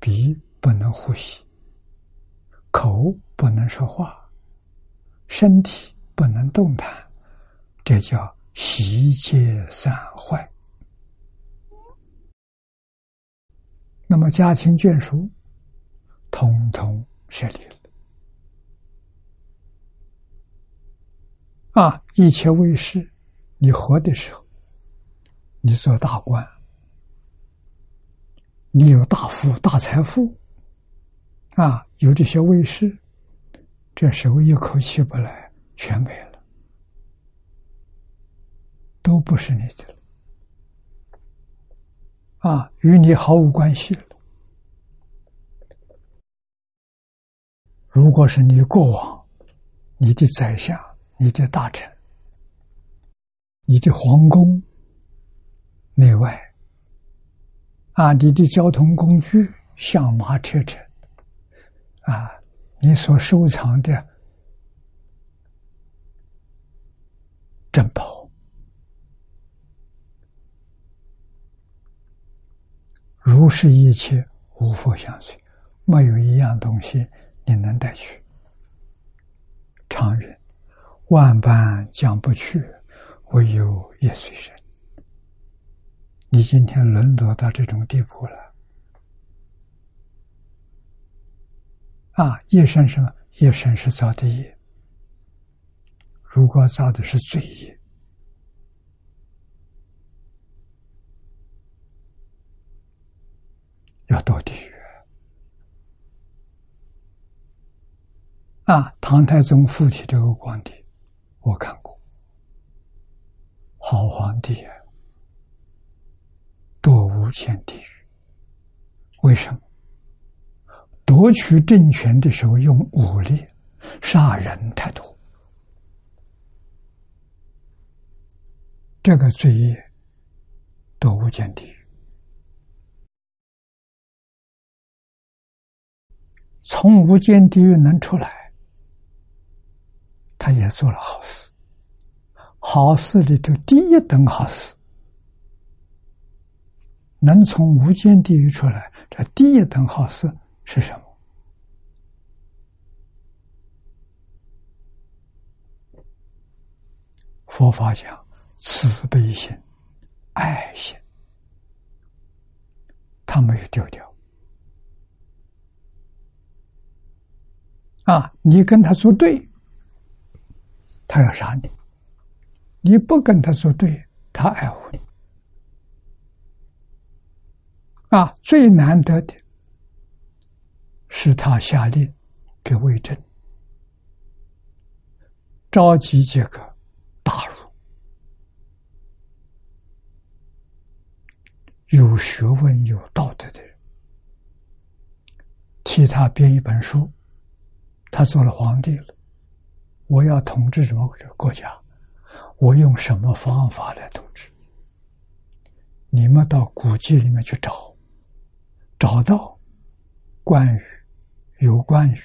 鼻不能呼吸，口不能说话，身体不能动弹，这叫习皆散坏。那么家亲眷属，统统舍离了。啊，一切为师。你活的时候，你做大官，你有大富大财富，啊，有这些卫士，这时候一口气不来，全没了，都不是你的了，啊，与你毫无关系了。如果是你过往，你的宰相，你的大臣。你的皇宫内外啊，你的交通工具、像马车车啊，你所收藏的珍宝，如是一切无佛相随，没有一样东西你能带去。常云万般将不去。唯有业随身。你今天沦落到这种地步了啊！业生什么？业生是造的业。如果造的是罪业，要堕地狱啊！唐太宗附体这个皇帝，我看过。好皇帝啊，堕无间地狱。为什么？夺取政权的时候用武力杀人太多，这个罪业堕无间地狱。从无间地狱能出来，他也做了好事。好事里头第一等好事，能从无间地狱出来，这第一等好事是什么？佛法讲慈悲心、爱心，他没有丢掉。啊，你跟他作对，他要杀你。你不跟他作对，他爱护你啊！最难得的是他下令给魏征召集几个大儒、有学问、有道德的人，替他编一本书。他做了皇帝了，我要统治什么国家？我用什么方法来统治？你们到古籍里面去找，找到关于有关于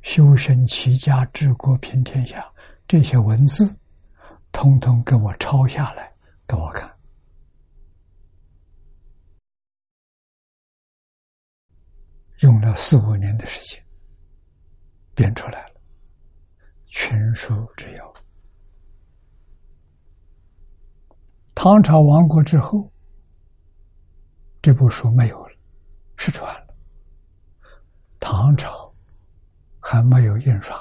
修身齐家治国平天下这些文字，通通给我抄下来给我看。用了四五年的时间编出来了，群书之要。唐朝亡国之后，这部书没有了，失传了。唐朝还没有印刷，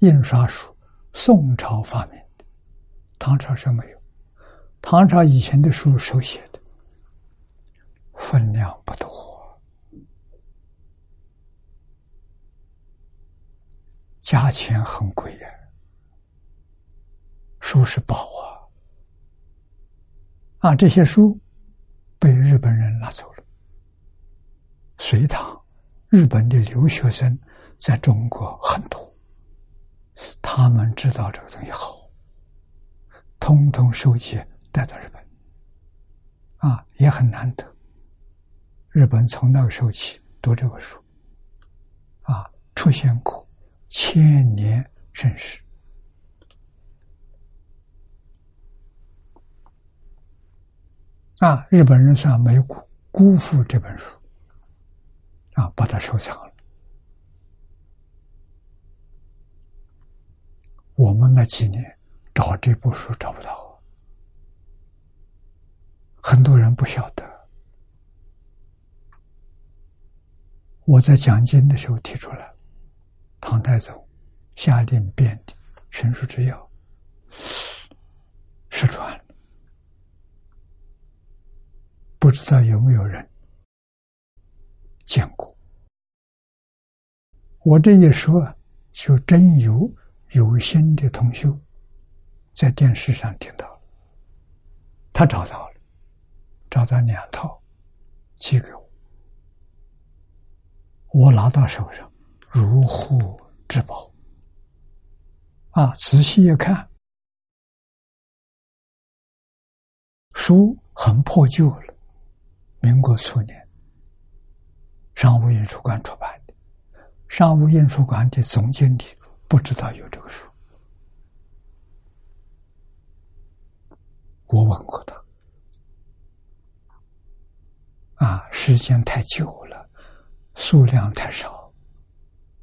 印刷术宋朝发明的，唐朝是没有。唐朝以前的书手写的，分量不多。价钱很贵呀，书是宝啊！啊，这些书被日本人拿走了。隋唐日本的留学生在中国很多，他们知道这个东西好，通通收集带到日本，啊，也很难得。日本从那个时候起读这个书，啊，出现过。千年盛世啊！日本人算没辜辜负这本书啊，把它收藏了。我们那几年找这部书找不到，很多人不晓得。我在讲经的时候提出来。唐太宗下令编的《群书之药》失传了，不知道有没有人见过。我这一说，就真有有心的同修在电视上听到了，他找到了，找到两套，寄给我，我拿到手上。如获至宝啊！仔细一看，书很破旧了。民国初年，商务印书馆出版的。商务印书馆的总经理不知道有这个书，我问过他，啊，时间太久了，数量太少。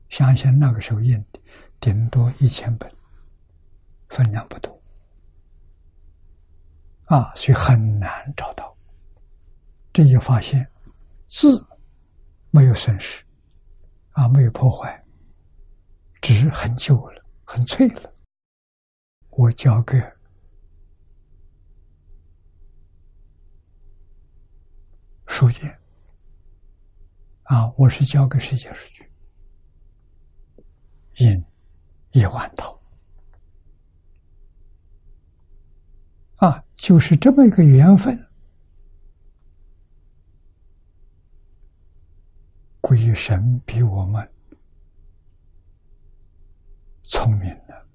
相信那个时候印的，顶多一千本，分量不多，啊，所以很难找到。这一发现，字没有损失，啊，没有破坏，纸很旧了，很脆了。我交给书店，啊，我是交给世界书局。印一万套啊，就是这么一个缘分。鬼神比我们聪明了，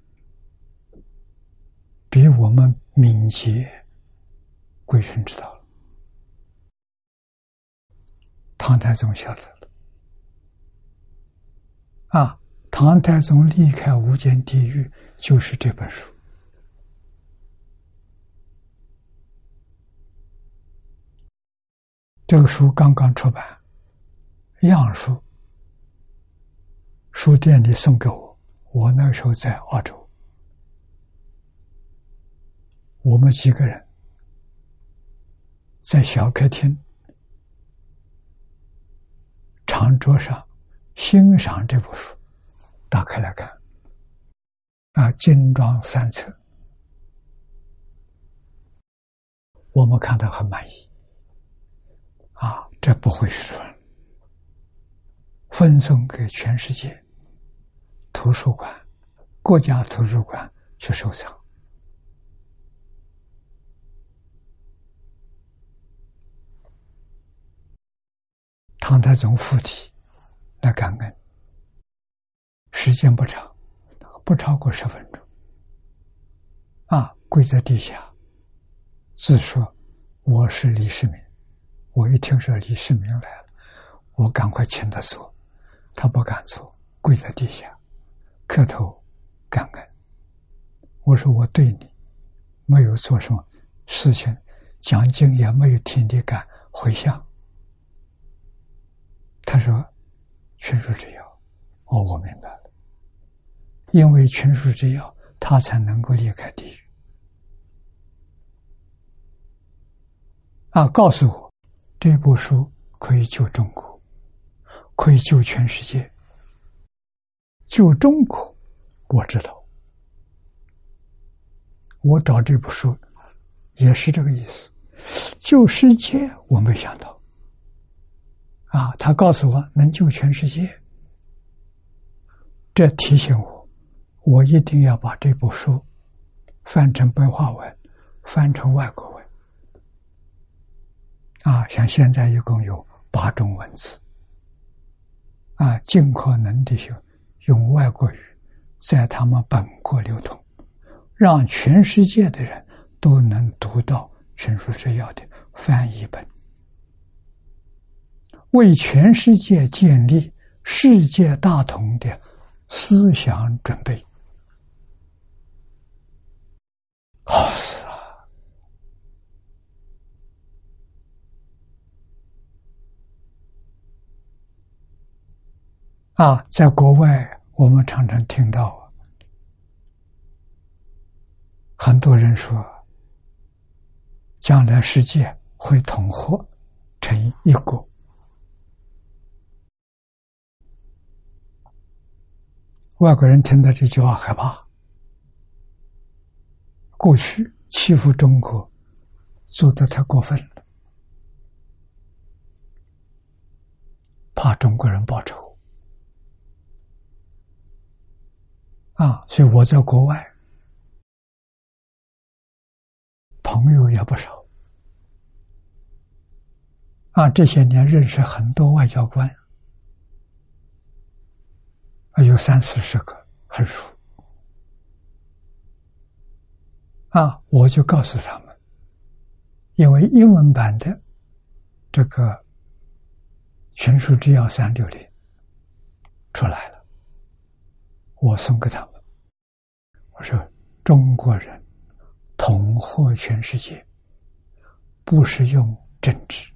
比我们敏捷，鬼神知道了。唐太宗晓得了啊。唐太宗离开无间地狱，就是这本书。这个书刚刚出版，样书，书店里送给我。我那时候在澳洲，我们几个人在小客厅长桌上欣赏这部书。打开来看，啊，精装三册，我们看到很满意。啊，这不会失传，分送给全世界。图书馆、国家图书馆。去收藏。唐太宗附体。来感恩。时间不长，不超过十分钟。啊，跪在地下，自说我是李世民。我一听说李世民来了，我赶快请他坐，他不敢坐，跪在地下，磕头感恩。我说我对你没有做什么事情，讲经也没有听你干回向。他说：“群书之要。”哦，我明白，因为群书之要，他才能够离开地狱。啊，告诉我，这部书可以救中国，可以救全世界。救中国，我知道。我找这部书，也是这个意思。救世界，我没想到。啊，他告诉我能救全世界，这提醒我，我一定要把这部书翻成白话文，翻成外国文。啊，像现在一共有八种文字，啊，尽可能的用用外国语，在他们本国流通，让全世界的人都能读到《全书之要》的翻译本。为全世界建立世界大同的思想准备，好死啊！啊，在国外，我们常常听到很多人说，将来世界会统合成一国。外国人听到这句话害怕。过去欺负中国做的太过分了，怕中国人报仇啊！所以我在国外朋友也不少啊。这些年认识很多外交官。有三四十个很熟啊！我就告诉他们，因为英文版的这个《全书之要》三六零出来了，我送给他们。我说：中国人统合全世界，不是用政治，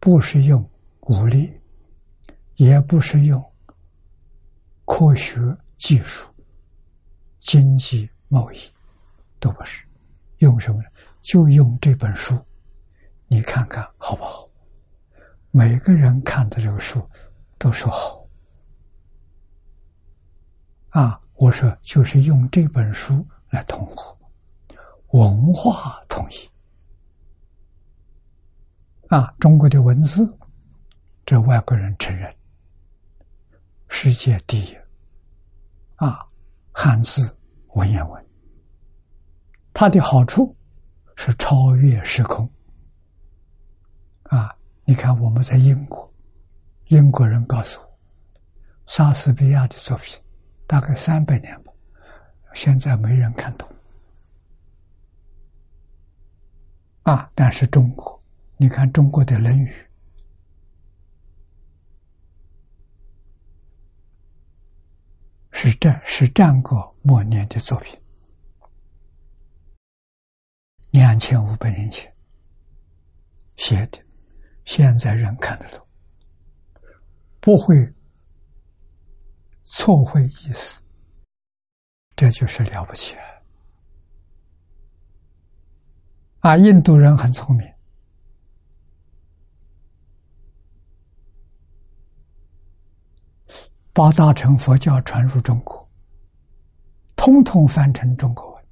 不是用武力，也不是用。科学技术、经济贸易都不是，用什么呢？就用这本书，你看看好不好？每个人看的这个书都说好。啊，我说就是用这本书来统合文化统一。啊，中国的文字，这外国人承认。世界第一啊，汉字文言文，它的好处是超越时空啊！你看我们在英国，英国人告诉我，莎士比亚的作品大概三百年吧，现在没人看懂啊。但是中国，你看中国的《论语》。是战是战国末年的作品，两千五百年前写的，现在人看得懂，不会错会意思，这就是了不起啊！印度人很聪明。把大乘佛教传入中国，通通翻成中国文。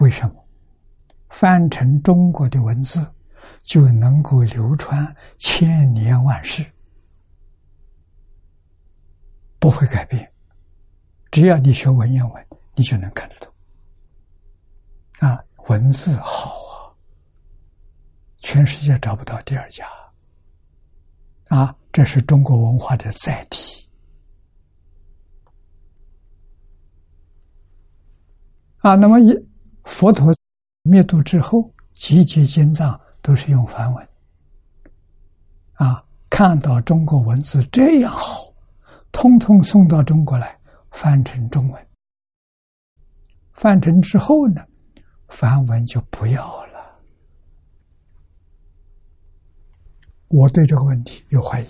为什么？翻成中国的文字，就能够流传千年万世，不会改变。只要你学文言文，你就能看得懂。啊，文字好啊，全世界找不到第二家。啊，这是中国文化的载体。啊，那么一佛陀灭度之后，集结经藏都是用梵文。啊，看到中国文字这样好，通通送到中国来，翻成中文。翻成之后呢，梵文就不要了。我对这个问题有怀疑，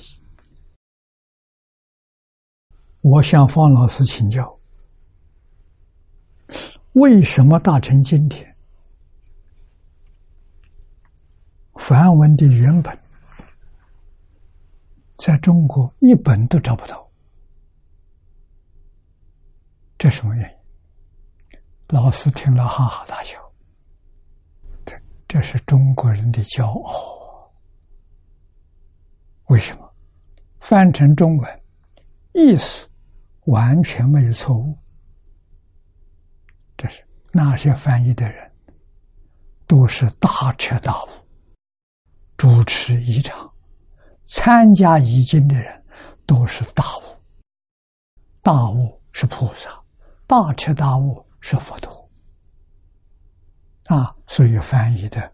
我向方老师请教：为什么大成经典梵文的原本？在中国一本都找不到，这什么原因？老师听了哈哈大笑。这这是中国人的骄傲。为什么？翻成中文，意思完全没有错误。这是那些翻译的人都是大彻大悟，主持一场。参加译经的人都是大悟，大悟是菩萨，大彻大悟是佛陀，啊，所以翻译的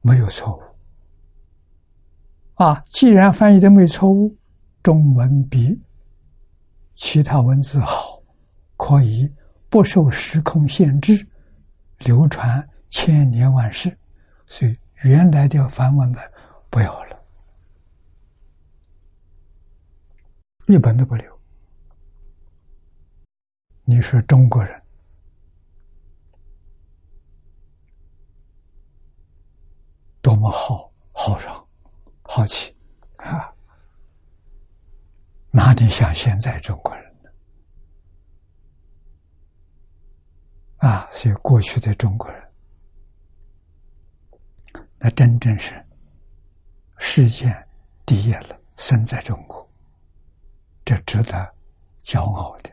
没有错误。啊，既然翻译的没错误，中文比其他文字好，可以不受时空限制，流传千年万世，所以原来的梵文本不要了。一本都不留。你说中国人多么好好上好奇啊！哪里像现在中国人呢？啊，所以过去的中国人，那真正是世界第一了，生在中国。这值得骄傲的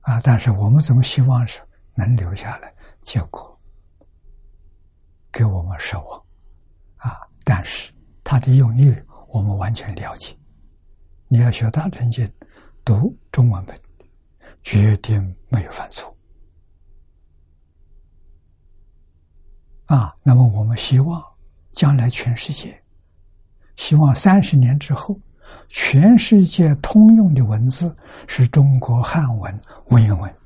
啊！但是我们总希望是能留下来，结果给我们失望啊！但是他的用意我们完全了解。你要学大乘经，读中文本，绝对没有犯错啊！那么我们希望将来全世界，希望三十年之后。全世界通用的文字是中国汉文文言文。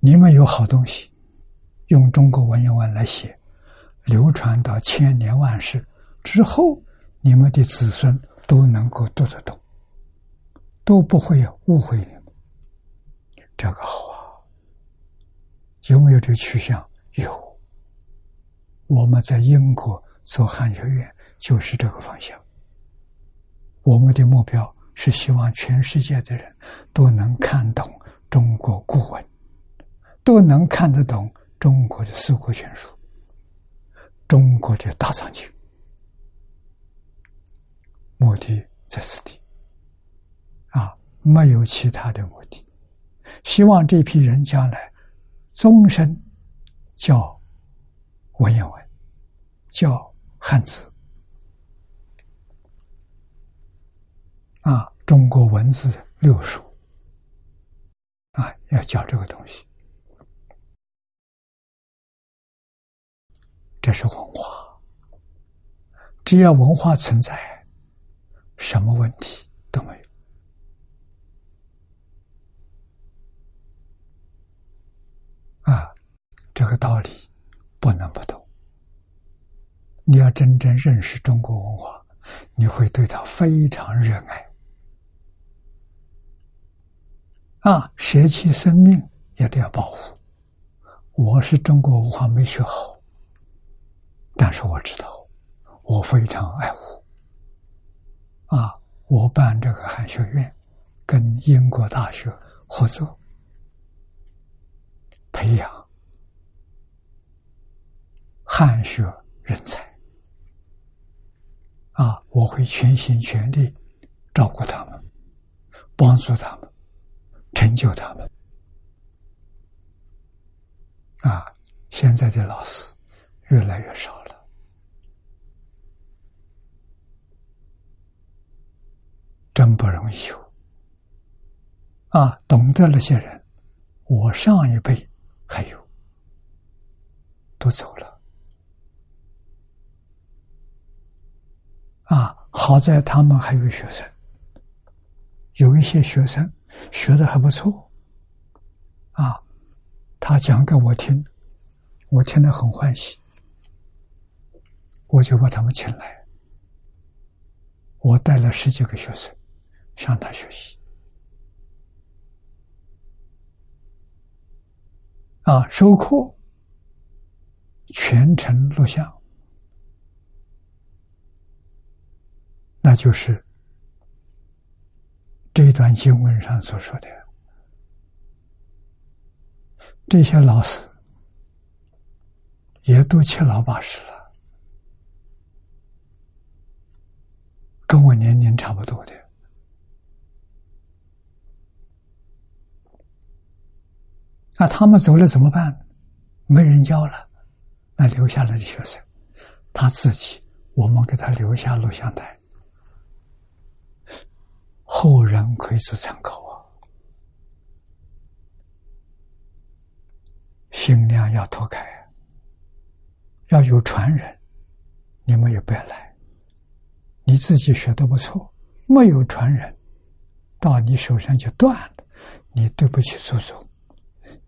你们有好东西，用中国文言文来写，流传到千年万世之后，你们的子孙都能够读得懂，都不会误会你们。这个好！有没有这个趋向？有。我们在英国做汉学院。就是这个方向。我们的目标是希望全世界的人都能看懂中国古文，都能看得懂中国的四库全书、中国的大藏经。目的在此地，啊，没有其他的目的。希望这批人将来终身教文言文，教汉字。啊，中国文字六书啊，要教这个东西，这是文化。只要文化存在，什么问题都没有。啊，这个道理不能不懂。你要真正认识中国文化，你会对它非常热爱。啊，舍弃生命也得要保护。我是中国文化没学好，但是我知道，我非常爱护。啊，我办这个汉学院，跟英国大学合作，培养汉学人才。啊，我会全心全力照顾他们，帮助他们。成就他们啊！现在的老师越来越少了，真不容易有啊，懂得那些人，我上一辈还有，都走了。啊，好在他们还有学生，有一些学生学的还不错。啊，他讲给我听，我听得很欢喜，我就把他们请来，我带了十几个学生向他学习。啊，收课全程录像，那就是这段经文上所说的。这些老师也都七老八十了，跟我年龄差不多的。那他们走了怎么办？没人教了，那留下来的学生，他自己，我们给他留下录像带，后人可以做参考啊。心量要拓开，要有传人，你们也不要来。你自己学的不错，没有传人，到你手上就断了，你对不起祖宗。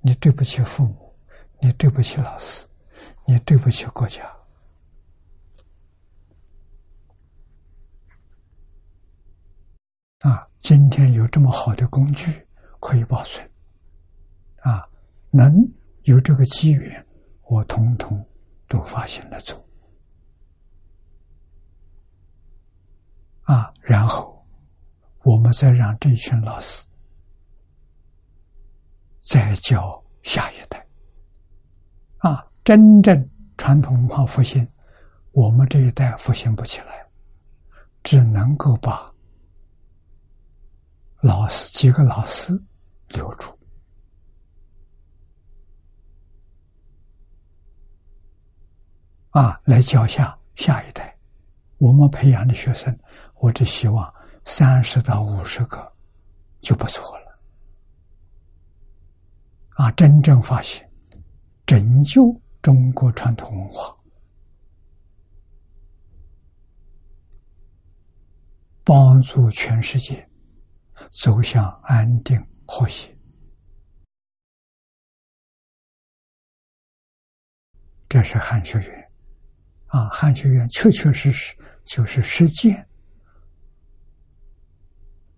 你对不起父母，你对不起老师，你对不起国家。啊，今天有这么好的工具可以保存，啊，能有这个机缘，我统统都发现了做。啊，然后我们再让这群老师。再教下一代，啊，真正传统文化复兴，我们这一代复兴不起来，只能够把老师几个老师留住，啊，来教下下一代。我们培养的学生，我只希望三十到五十个就不错了。啊！真正发现，拯救中国传统文化，帮助全世界走向安定和谐。这是汉学院啊！汉学院确确实实就是实践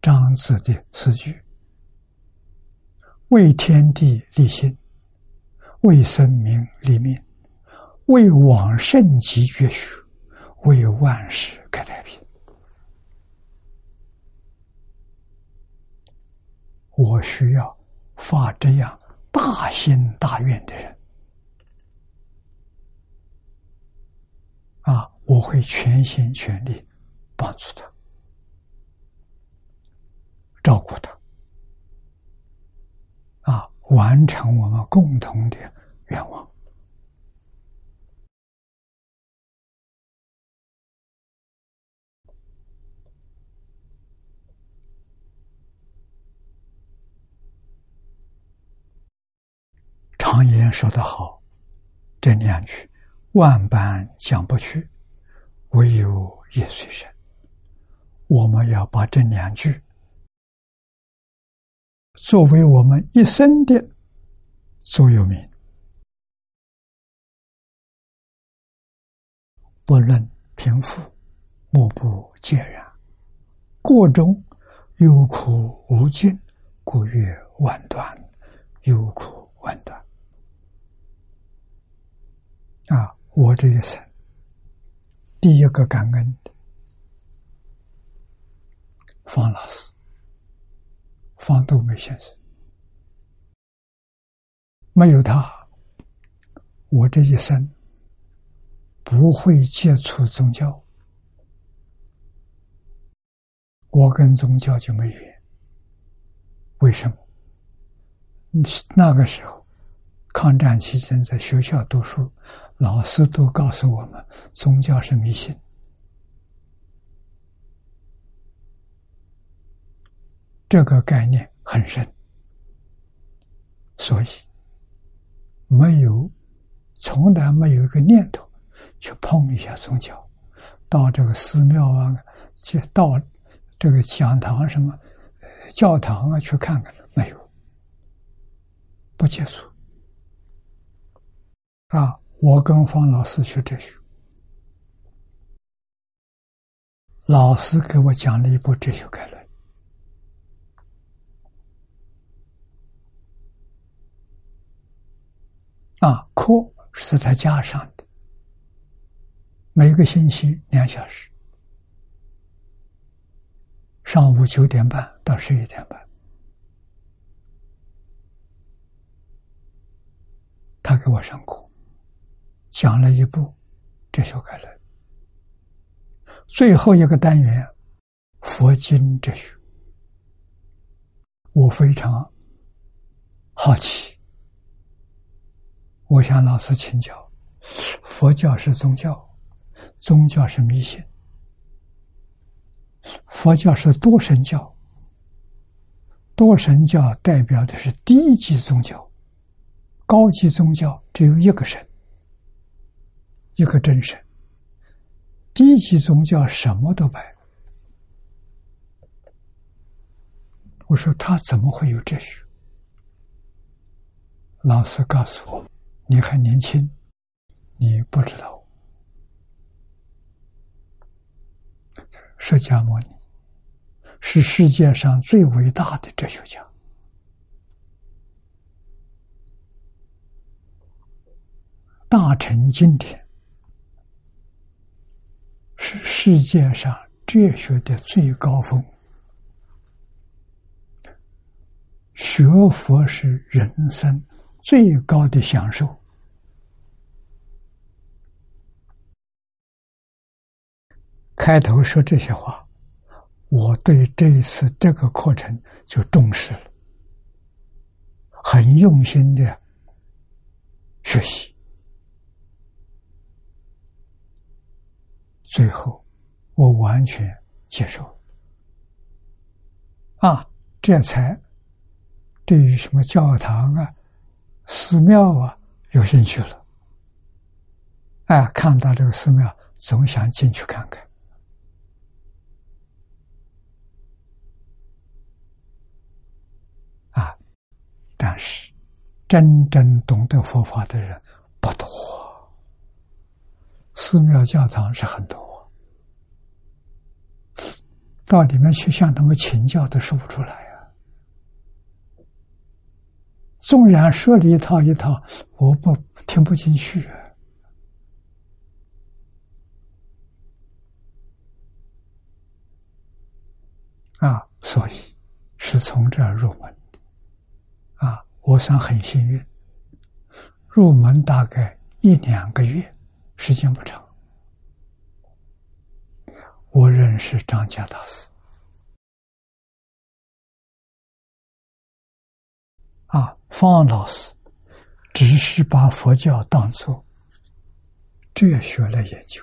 章子的诗句。为天地立心，为生民立命，为往圣继绝学，为万世开太平。我需要发这样大心大愿的人啊！我会全心全力帮助他，照顾他啊。完成我们共同的愿望。常言说得好，这两句万般讲不去，唯有业随身。我们要把这两句。作为我们一生的座右铭，不论贫富，莫不皆然。过中有苦无尽，故曰万端；有苦万端。啊，我这一生第一个感恩的方老师。方东梅先生，没有他，我这一生不会接触宗教，我跟宗教就没缘。为什么？那个时候，抗战期间在学校读书，老师都告诉我们，宗教是迷信。这个概念很深所以没有，从来没有一个念头去碰一下宗教，到这个寺庙啊，去到这个讲堂什么教堂啊去看看，没有，不接触。啊，我跟方老师学哲学，老师给我讲了一部哲学概论。啊，课是他加上的，每个星期两小时，上午九点半到十一点半，他给我上课，讲了一部哲学概论，最后一个单元佛经哲学，我非常好奇。我向老师请教：佛教是宗教，宗教是迷信；佛教是多神教，多神教代表的是低级宗教，高级宗教只有一个神，一个真神。低级宗教什么都拜。我说他怎么会有哲学？老师告诉我。你还年轻，你不知道，释迦牟尼是世界上最伟大的哲学家，大成经典是世界上哲学的最高峰，学佛是人生。最高的享受。开头说这些话，我对这一次这个课程就重视了，很用心的学习，最后我完全接受，啊，这才对于什么教堂啊。寺庙啊，有兴趣了，哎，看到这个寺庙，总想进去看看。啊，但是真正懂得佛法的人不多，寺庙教堂是很多，到里面去向他们请教都说不出来啊。纵然说了一套一套，我不听不进去啊，所以是从这儿入门的啊。我算很幸运，入门大概一两个月，时间不长。我认识张家大师。啊，方老师只是把佛教当作哲学来研究，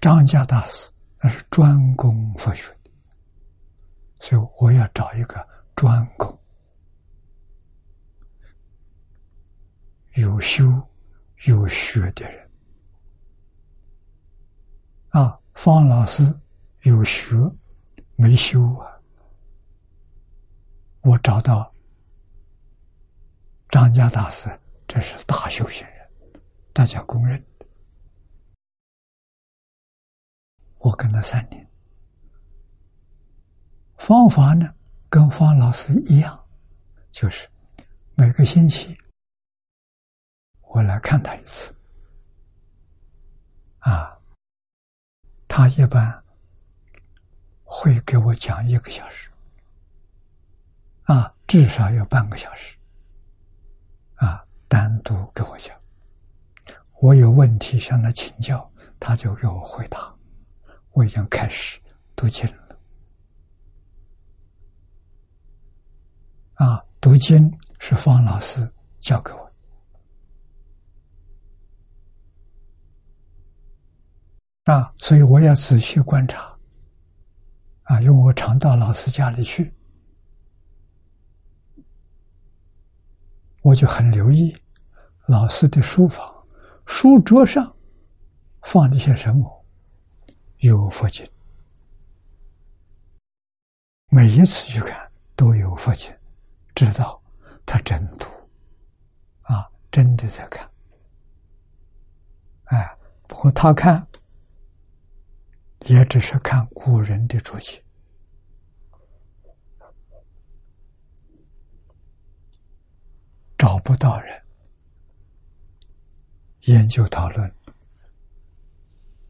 张家大师那是专攻佛学的，所以我要找一个专攻、有修有学的人。啊，方老师有学没修啊？我找到张家大师，这是大修行人，大家公认。我跟了三年，方法呢跟方老师一样，就是每个星期我来看他一次，啊，他一般会给我讲一个小时。啊，至少要半个小时。啊，单独给我讲，我有问题向他请教，他就给我回答。我已经开始读经了。啊，读经是方老师教给我。啊，所以我要仔细观察。啊，因为我常到老师家里去。我就很留意老师的书房，书桌上放的些什么，有佛经。每一次去看都有佛经，知道他真读，啊，真的在看。哎，不过他看，也只是看古人的注解。找不到人研究讨论，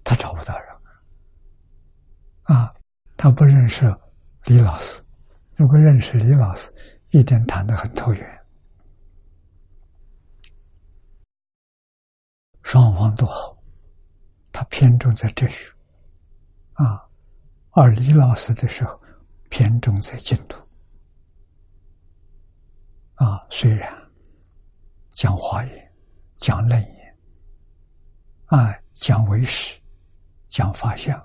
他找不到人啊！他不认识李老师，如果认识李老师，一定谈得很投缘，双方都好。他偏重在哲学啊，而李老师的时候偏重在净土啊，虽然。讲华严，讲楞严，啊，讲唯识，讲法相，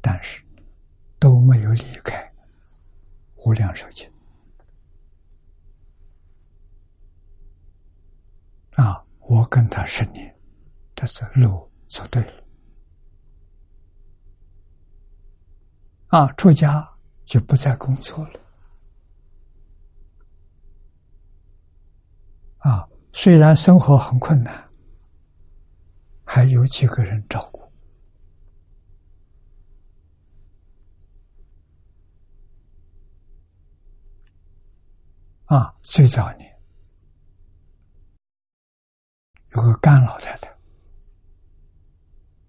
但是都没有离开无量寿经。啊，我跟他十年，这是路走对了。啊，出家就不再工作了。啊。虽然生活很困难，还有几个人照顾。啊，最早年有个干老太太，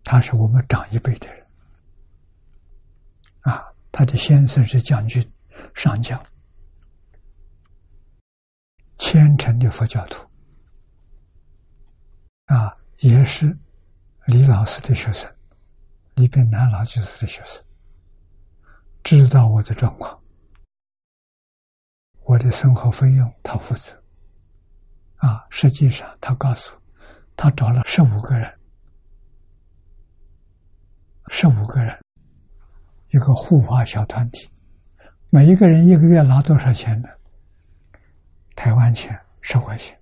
她是我们长一辈的人。他，的先生是将军、上将，虔诚的佛教徒。啊，也是李老师的学生，李炳南老居士的学生，知道我的状况，我的生活费用他负责。啊，实际上他告诉，他找了十五个人，十五个人，一个护法小团体，每一个人一个月拿多少钱呢？台湾钱十块钱。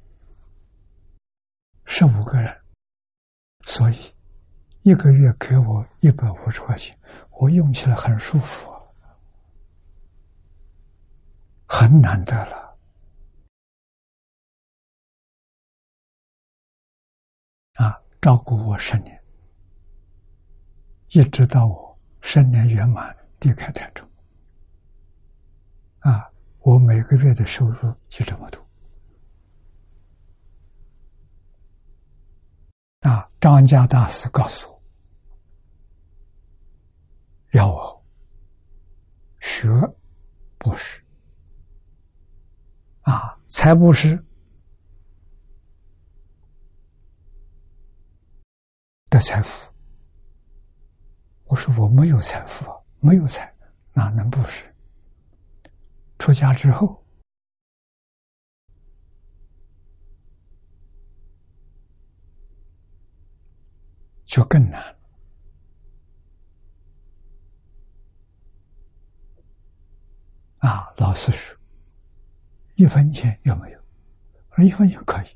十五个人，所以一个月给我一百五十块钱，我用起来很舒服，很难得了。啊，照顾我十年，一直到我生年圆满离开台中，啊，我每个月的收入就这么多。啊，张家大师告诉我，要我学布施，啊，财布施的财富。我说我没有财富啊，没有财，哪能布施？出家之后。就更难啊！老师说，一分钱有没有？我说一分钱可以，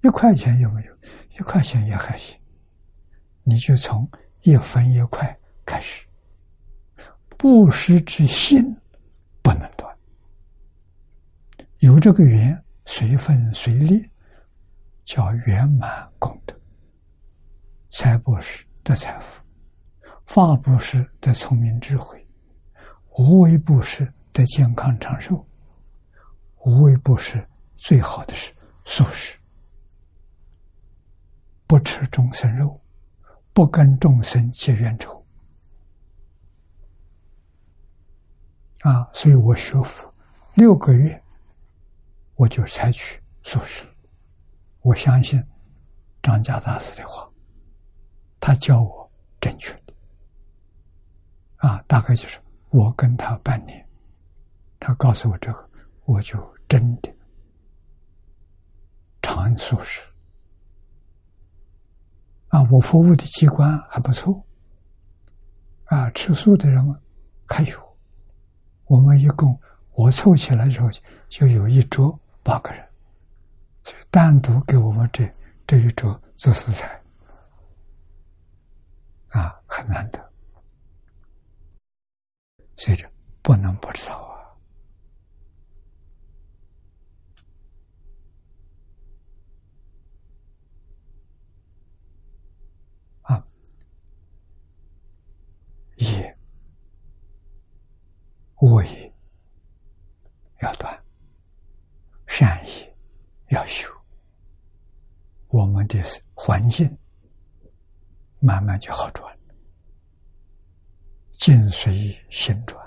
一块钱有没有？一块钱也还行。你就从一分一块开始，布施之心不能断，有这个缘，随分随力，叫圆满功德。财布施的财富，法布施的聪明智慧，无为布施的健康长寿，无为布施最好的是素食，不吃众生肉，不跟众生结冤仇。啊，所以我学佛六个月，我就采取素食。我相信张家大师的话。他教我正确的，啊，大概就是我跟他半年，他告诉我这个，我就真的常素食。啊，我服务的机关还不错，啊，吃素的人还有，我们一共我凑起来之后就有一桌八个人，所以单独给我们这这一桌做素材，啊，很难得，所以这不能不知道啊，啊，业恶业要断，善业要修。我们的环境慢慢就好转，境随心转，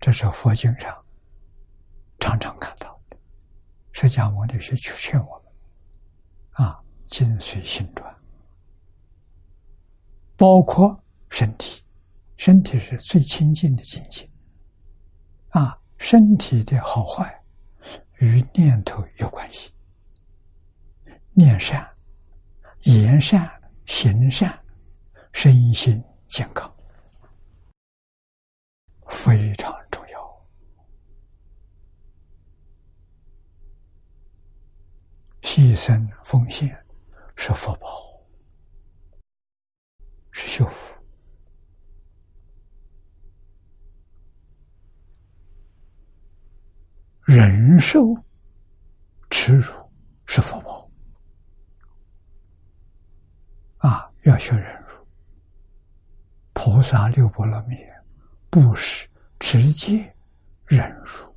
这是佛经上常常看到的。释迦牟尼是去劝我们啊，境随心转，包括身体，身体是最亲近的境界啊，身体的好坏与念头有关系。念善、言善、行善，身心健康非常重要。牺牲奉献是福报，是修福；忍受耻辱是福报。啊，要学忍辱。菩萨六波罗蜜，不是直接忍辱、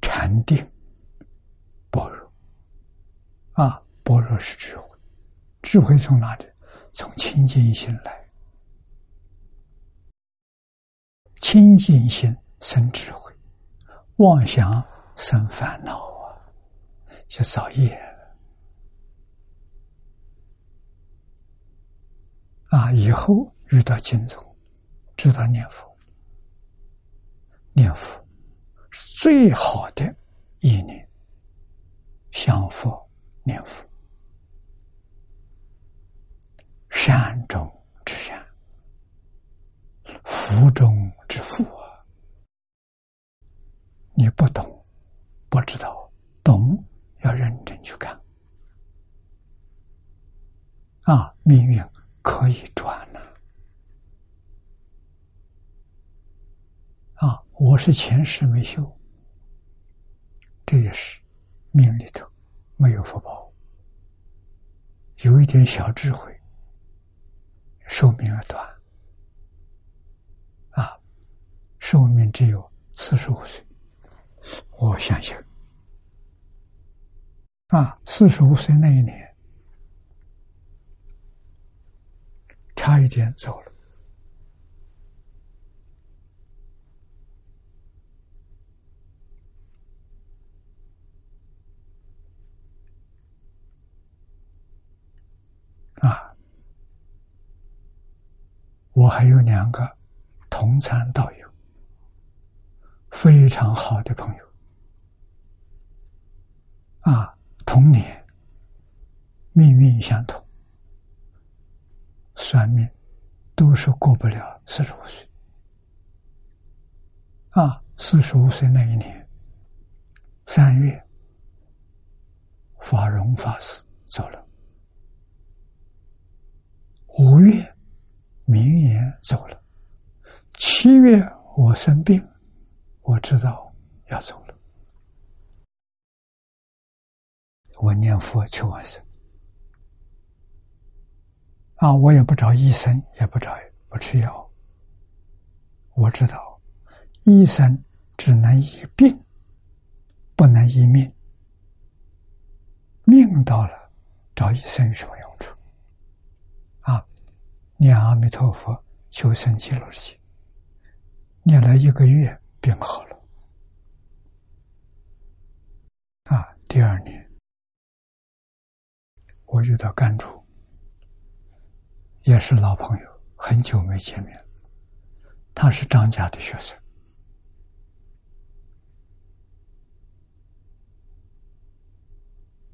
禅定、般若。啊，般若是智慧，智慧从哪里？从清净心来，清净心生智慧，妄想生烦恼啊，就造业。啊！以后遇到经宗，知道念佛，念佛是最好的意念，向佛念佛，善中之善，福中之福！你不懂，不知道，懂要认真去看啊！命运。可以转了啊！我是前世没修，这也是命里头没有福报，有一点小智慧，寿命而短啊！寿命只有四十五岁，我相信啊，四十五岁那一年。差一点走了啊！我还有两个同参道友，非常好的朋友啊，同年命运相同。算命都是过不了四十五岁啊！四十五岁那一年三月，法荣法师走了；五月，明言走了；七月我生病，我知道要走了，我念佛求往生。啊，我也不找医生，也不找不吃药。我知道，医生只能医病，不能医命。命到了，找医生有什么用处？啊，念阿弥陀佛，求生极乐世界。念了一个月，病好了。啊，第二年，我遇到甘主。也是老朋友，很久没见面。他是张家的学生，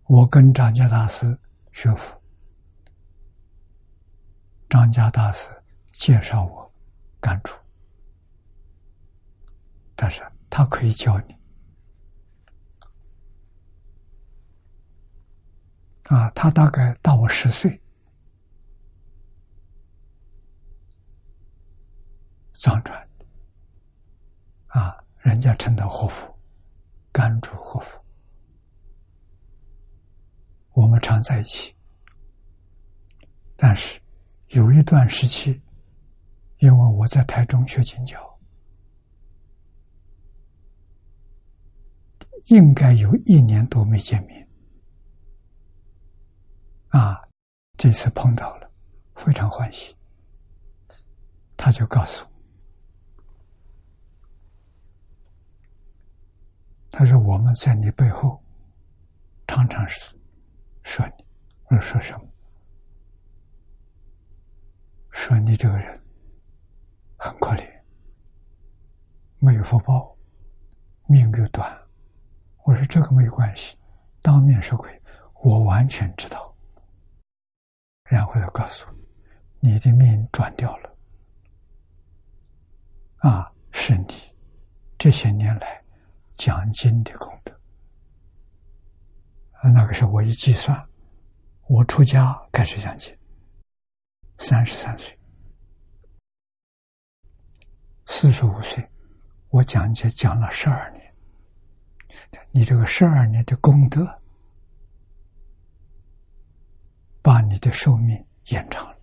我跟张家大师学佛，张家大师介绍我感触，但是他可以教你。啊，他大概大我十岁，藏传。啊，人家称他活佛，甘主活佛，我们常在一起，但是有一段时期，因为我在台中学经教。应该有一年多没见面，啊，这次碰到了，非常欢喜。他就告诉我，他说我们在你背后常常是说你，我说说什么？说你这个人很可怜，没有福报，命又短。我说这个没有关系，当面说亏，我完全知道。然后他告诉我，你的命转掉了，啊，是你这些年来讲经的功德。啊，那个时候我一计算，我出家开始讲经，三十三岁，四十五岁，我讲经讲了十二年。你这个十二年的功德，把你的寿命延长了，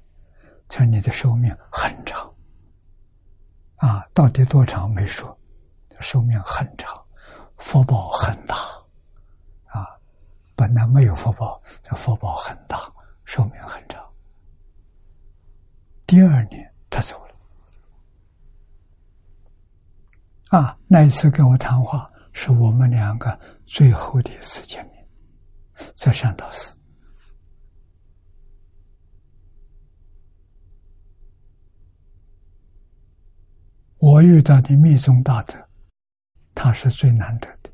所以你的寿命很长。啊，到底多长没说，寿命很长，福报很大。啊，本来没有福报，这福报很大，寿命很长。第二年他走了。啊，那一次跟我谈话。是我们两个最后的一次见面，在善导寺。我遇到的密宗大德，他是最难得的，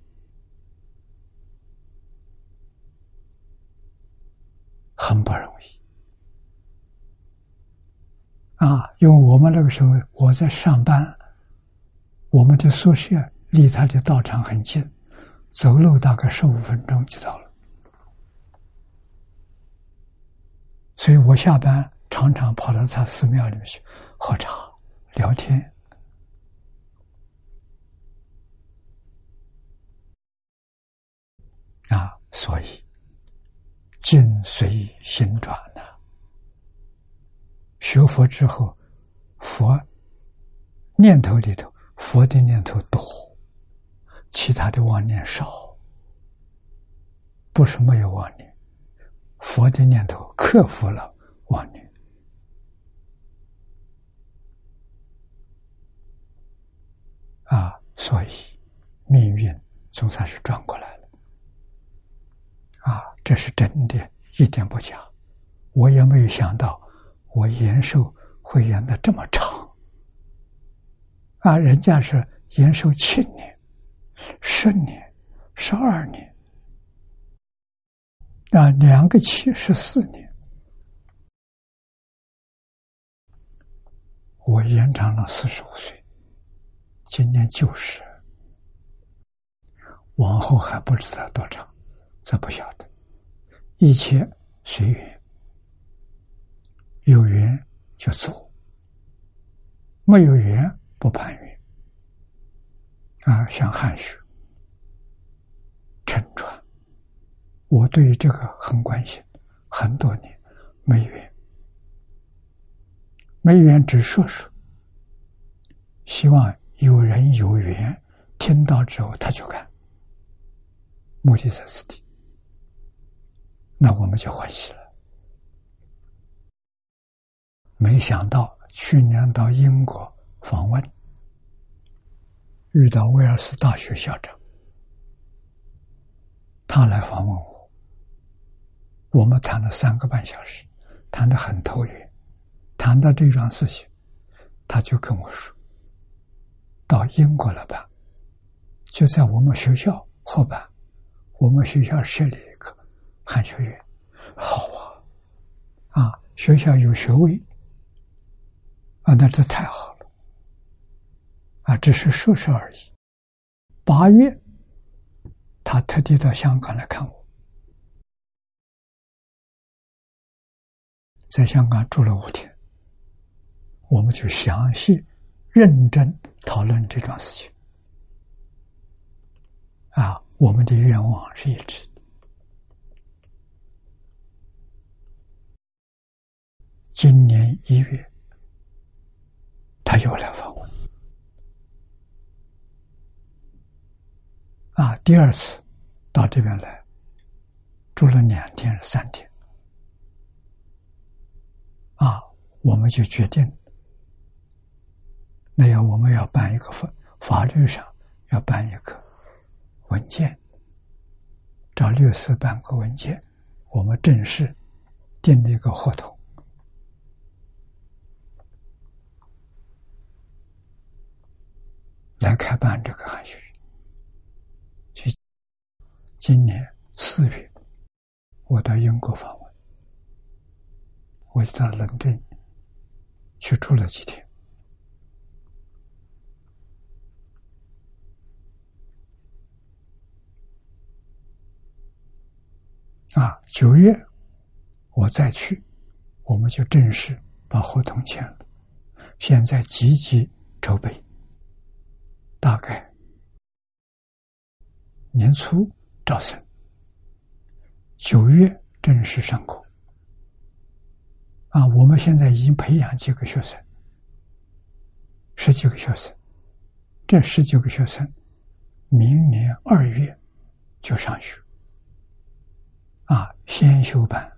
很不容易。啊，因为我们那个时候我在上班，我们的宿舍。离他的道场很近，走路大概十五分钟就到了。所以我下班常常跑到他寺庙里面去喝茶、聊天。啊，所以境随心转呢。学佛之后，佛念头里头，佛的念头多。其他的妄念少，不是没有妄念，佛的念头克服了妄念，啊，所以命运总算是转过来了，啊，这是真的，一点不假。我也没有想到，我延寿会延的这么长，啊，人家是延寿七年。十年、十二年，啊，两个七十四年，我延长了四十五岁，今年九十，往后还不知道多长，这不晓得，一切随缘，有缘就走，没有缘不攀缘。啊，像汉学、沉船，我对于这个很关心，很多年没缘，没缘只说说，希望有人有缘听到之后他就干，目的在此地，那我们就欢喜了。没想到去年到英国访问。遇到威尔斯大学校长，他来访问我，我们谈了三个半小时，谈得很投缘。谈到这桩事情，他就跟我说：“到英国了吧？就在我们学校后边，我们学校设立一个汉学院，好啊！啊，学校有学位，啊，那这太好了。”啊，只是说说而已。八月，他特地到香港来看我。在香港住了五天，我们就详细、认真讨论这桩事情。啊，我们的愿望是一致的。今年一月，他又来访问。啊，第二次到这边来，住了两天三天。啊，我们就决定，那样我们要办一个法法律上要办一个文件，找律师办个文件，我们正式订立一个合同，来开办这个汉学。今年四月，我到英国访问。我就到伦敦去住了几天。啊，九月我再去，我们就正式把合同签了。现在积极筹备，大概年初招生，九月正式上课。啊，我们现在已经培养几个学生，十几个学生，这十几个学生，明年二月就上学。啊，先修班，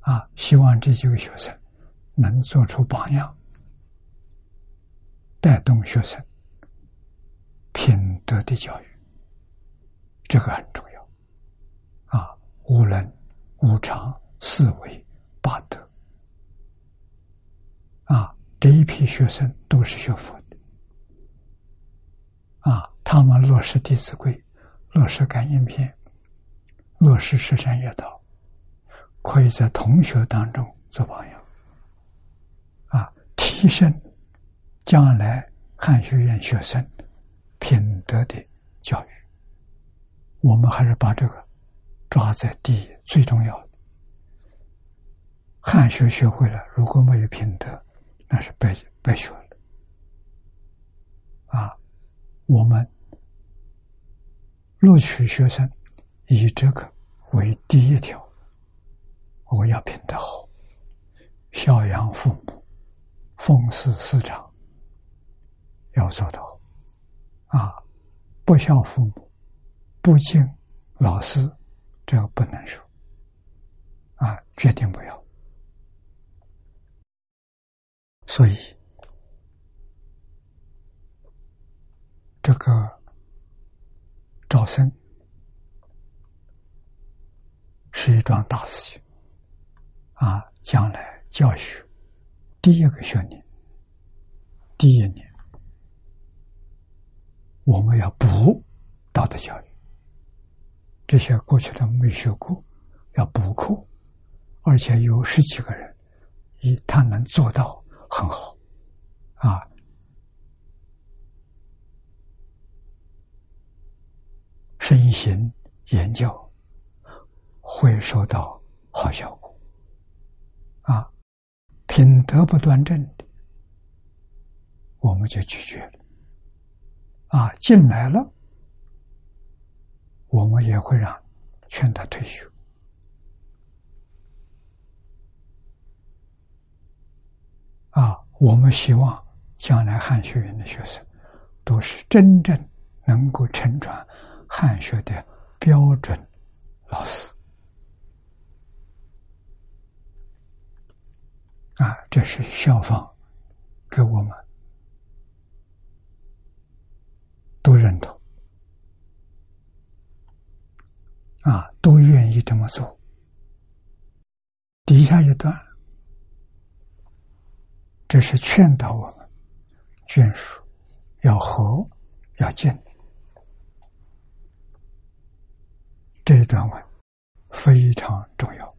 啊，希望这几个学生能做出榜样，带动学生品德的教育，这个很重要。啊，无能无常。四维八德啊，这一批学生都是学佛的啊，他们落实《弟子规》，落实《感应篇》，落实《十善业道》，可以在同学当中做榜样啊，提升将来汉学院学生品德的教育。我们还是把这个抓在第一，最重要的。汉学学会了，如果没有品德，那是白白学了。啊，我们录取学生以这个为第一条，我要品德好，孝养父母，奉事师长，要做到。啊，不孝父母，不敬老师，这个不能说。啊，决定不要。所以，这个招生是一桩大事情啊！将来教学第一个学年、第一年，我们要补道德教育，这些过去的没学过，要补课，而且有十几个人，一他能做到。很好，啊，身心研究会收到好效果，啊，品德不端正的，我们就拒绝了，啊，进来了，我们也会让劝他退休。啊，我们希望将来汉学院的学生都是真正能够承传汉学的标准老师。啊，这是校方给我们都认同，啊，都愿意这么做。底下一段。这是劝导我们眷属要和要敬，这一段文非常重要。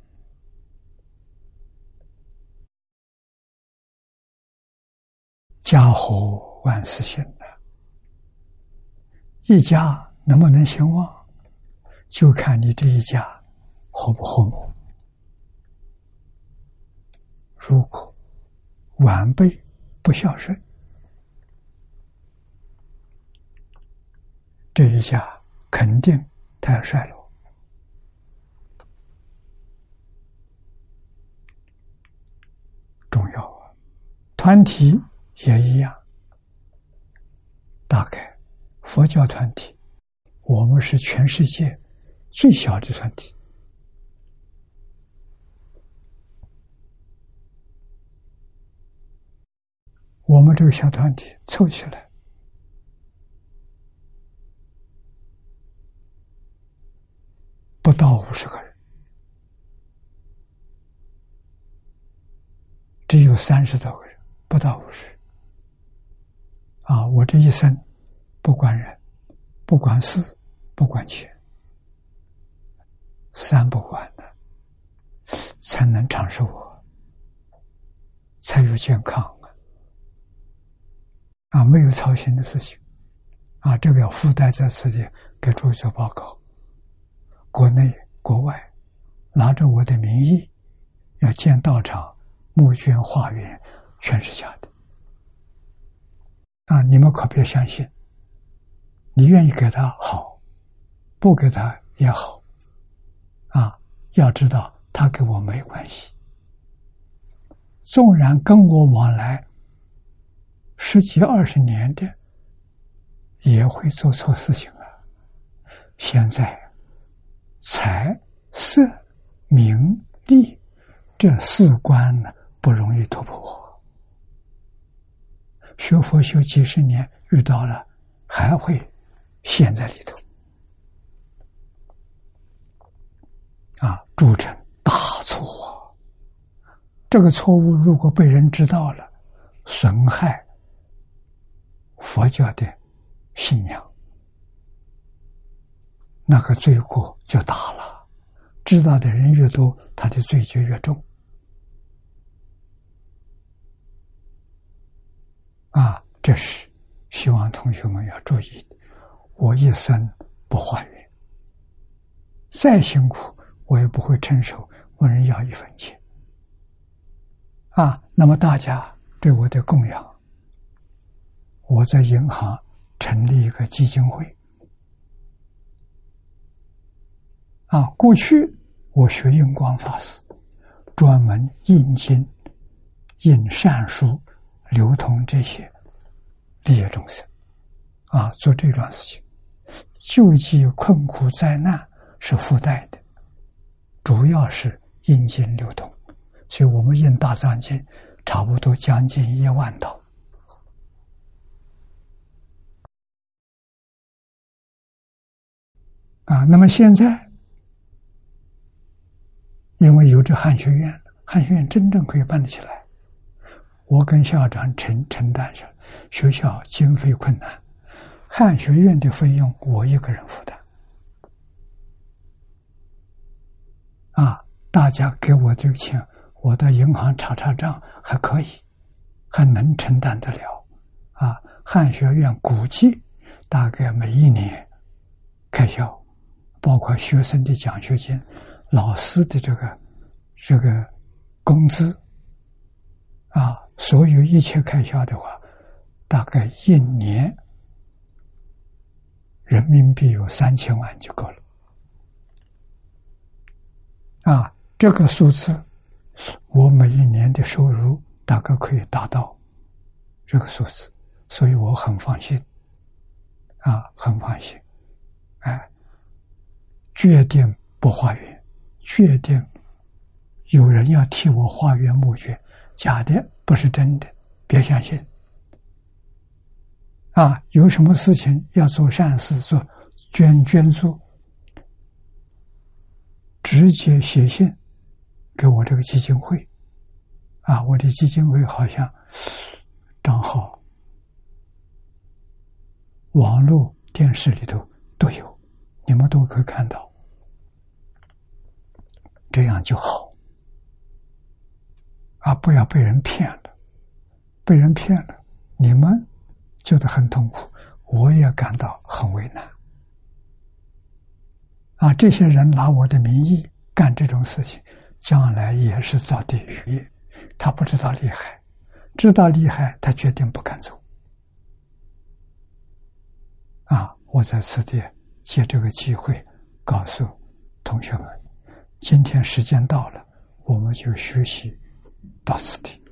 家和万事兴的，一家能不能兴旺，就看你这一家和不和睦。如果晚辈不孝顺，这一下肯定他要衰落。重要啊！团体也一样。大概佛教团体，我们是全世界最小的团体。我们这个小团体凑起来不到五十个人，只有三十多个人，不到五十。啊！我这一生不管人，不管事，不管钱，三不管的，才能长寿啊，才有健康啊！啊，没有操心的事情啊，这个要附带在此地给诸位做报告。国内国外拿着我的名义要建道场、募捐化缘，全是假的。啊！你们可别相信。你愿意给他好，不给他也好。啊，要知道他跟我没关系。纵然跟我往来十几二十年的，也会做错事情啊。现在财色名利这四关呢，不容易突破。学佛修几十年，遇到了还会陷在里头啊，铸成大错。这个错误如果被人知道了，损害佛教的信仰，那个罪过就大了。知道的人越多，他的罪就越重。啊，这是希望同学们要注意。我一生不化缘，再辛苦我也不会伸手问人要一分钱。啊，那么大家对我的供养，我在银行成立一个基金会。啊，过去我学印光法师，专门印经、印善书。流通这些利益众生，啊，做这桩事情，救济困苦灾难是附带的，主要是印经流通，所以我们印大藏经差不多将近一万套，啊，那么现在因为有这汉学院，汉学院真正可以办得起来。我跟校长承承担下，学校经费困难，汉学院的费用我一个人负担。啊，大家给我这个钱，我到银行查查账还可以，还能承担得了。啊，汉学院估计大概每一年开销，包括学生的奖学金、老师的这个这个工资。啊，所有一切开销的话，大概一年人民币有三千万就够了。啊，这个数字，我每一年的收入大概可以达到这个数字，所以我很放心。啊，很放心。哎，决定不化缘，决定有人要替我化缘募捐。假的不是真的，别相信。啊，有什么事情要做善事，做捐捐助，直接写信给我这个基金会。啊，我的基金会好像账号、网络、电视里头都有，你们都可以看到，这样就好。啊！不要被人骗了，被人骗了，你们觉得很痛苦，我也感到很为难。啊！这些人拿我的名义干这种事情，将来也是造地狱，他不知道厉害，知道厉害，他决定不敢做。啊！我在此地借这个机会告诉同学们：今天时间到了，我们就学习到此地。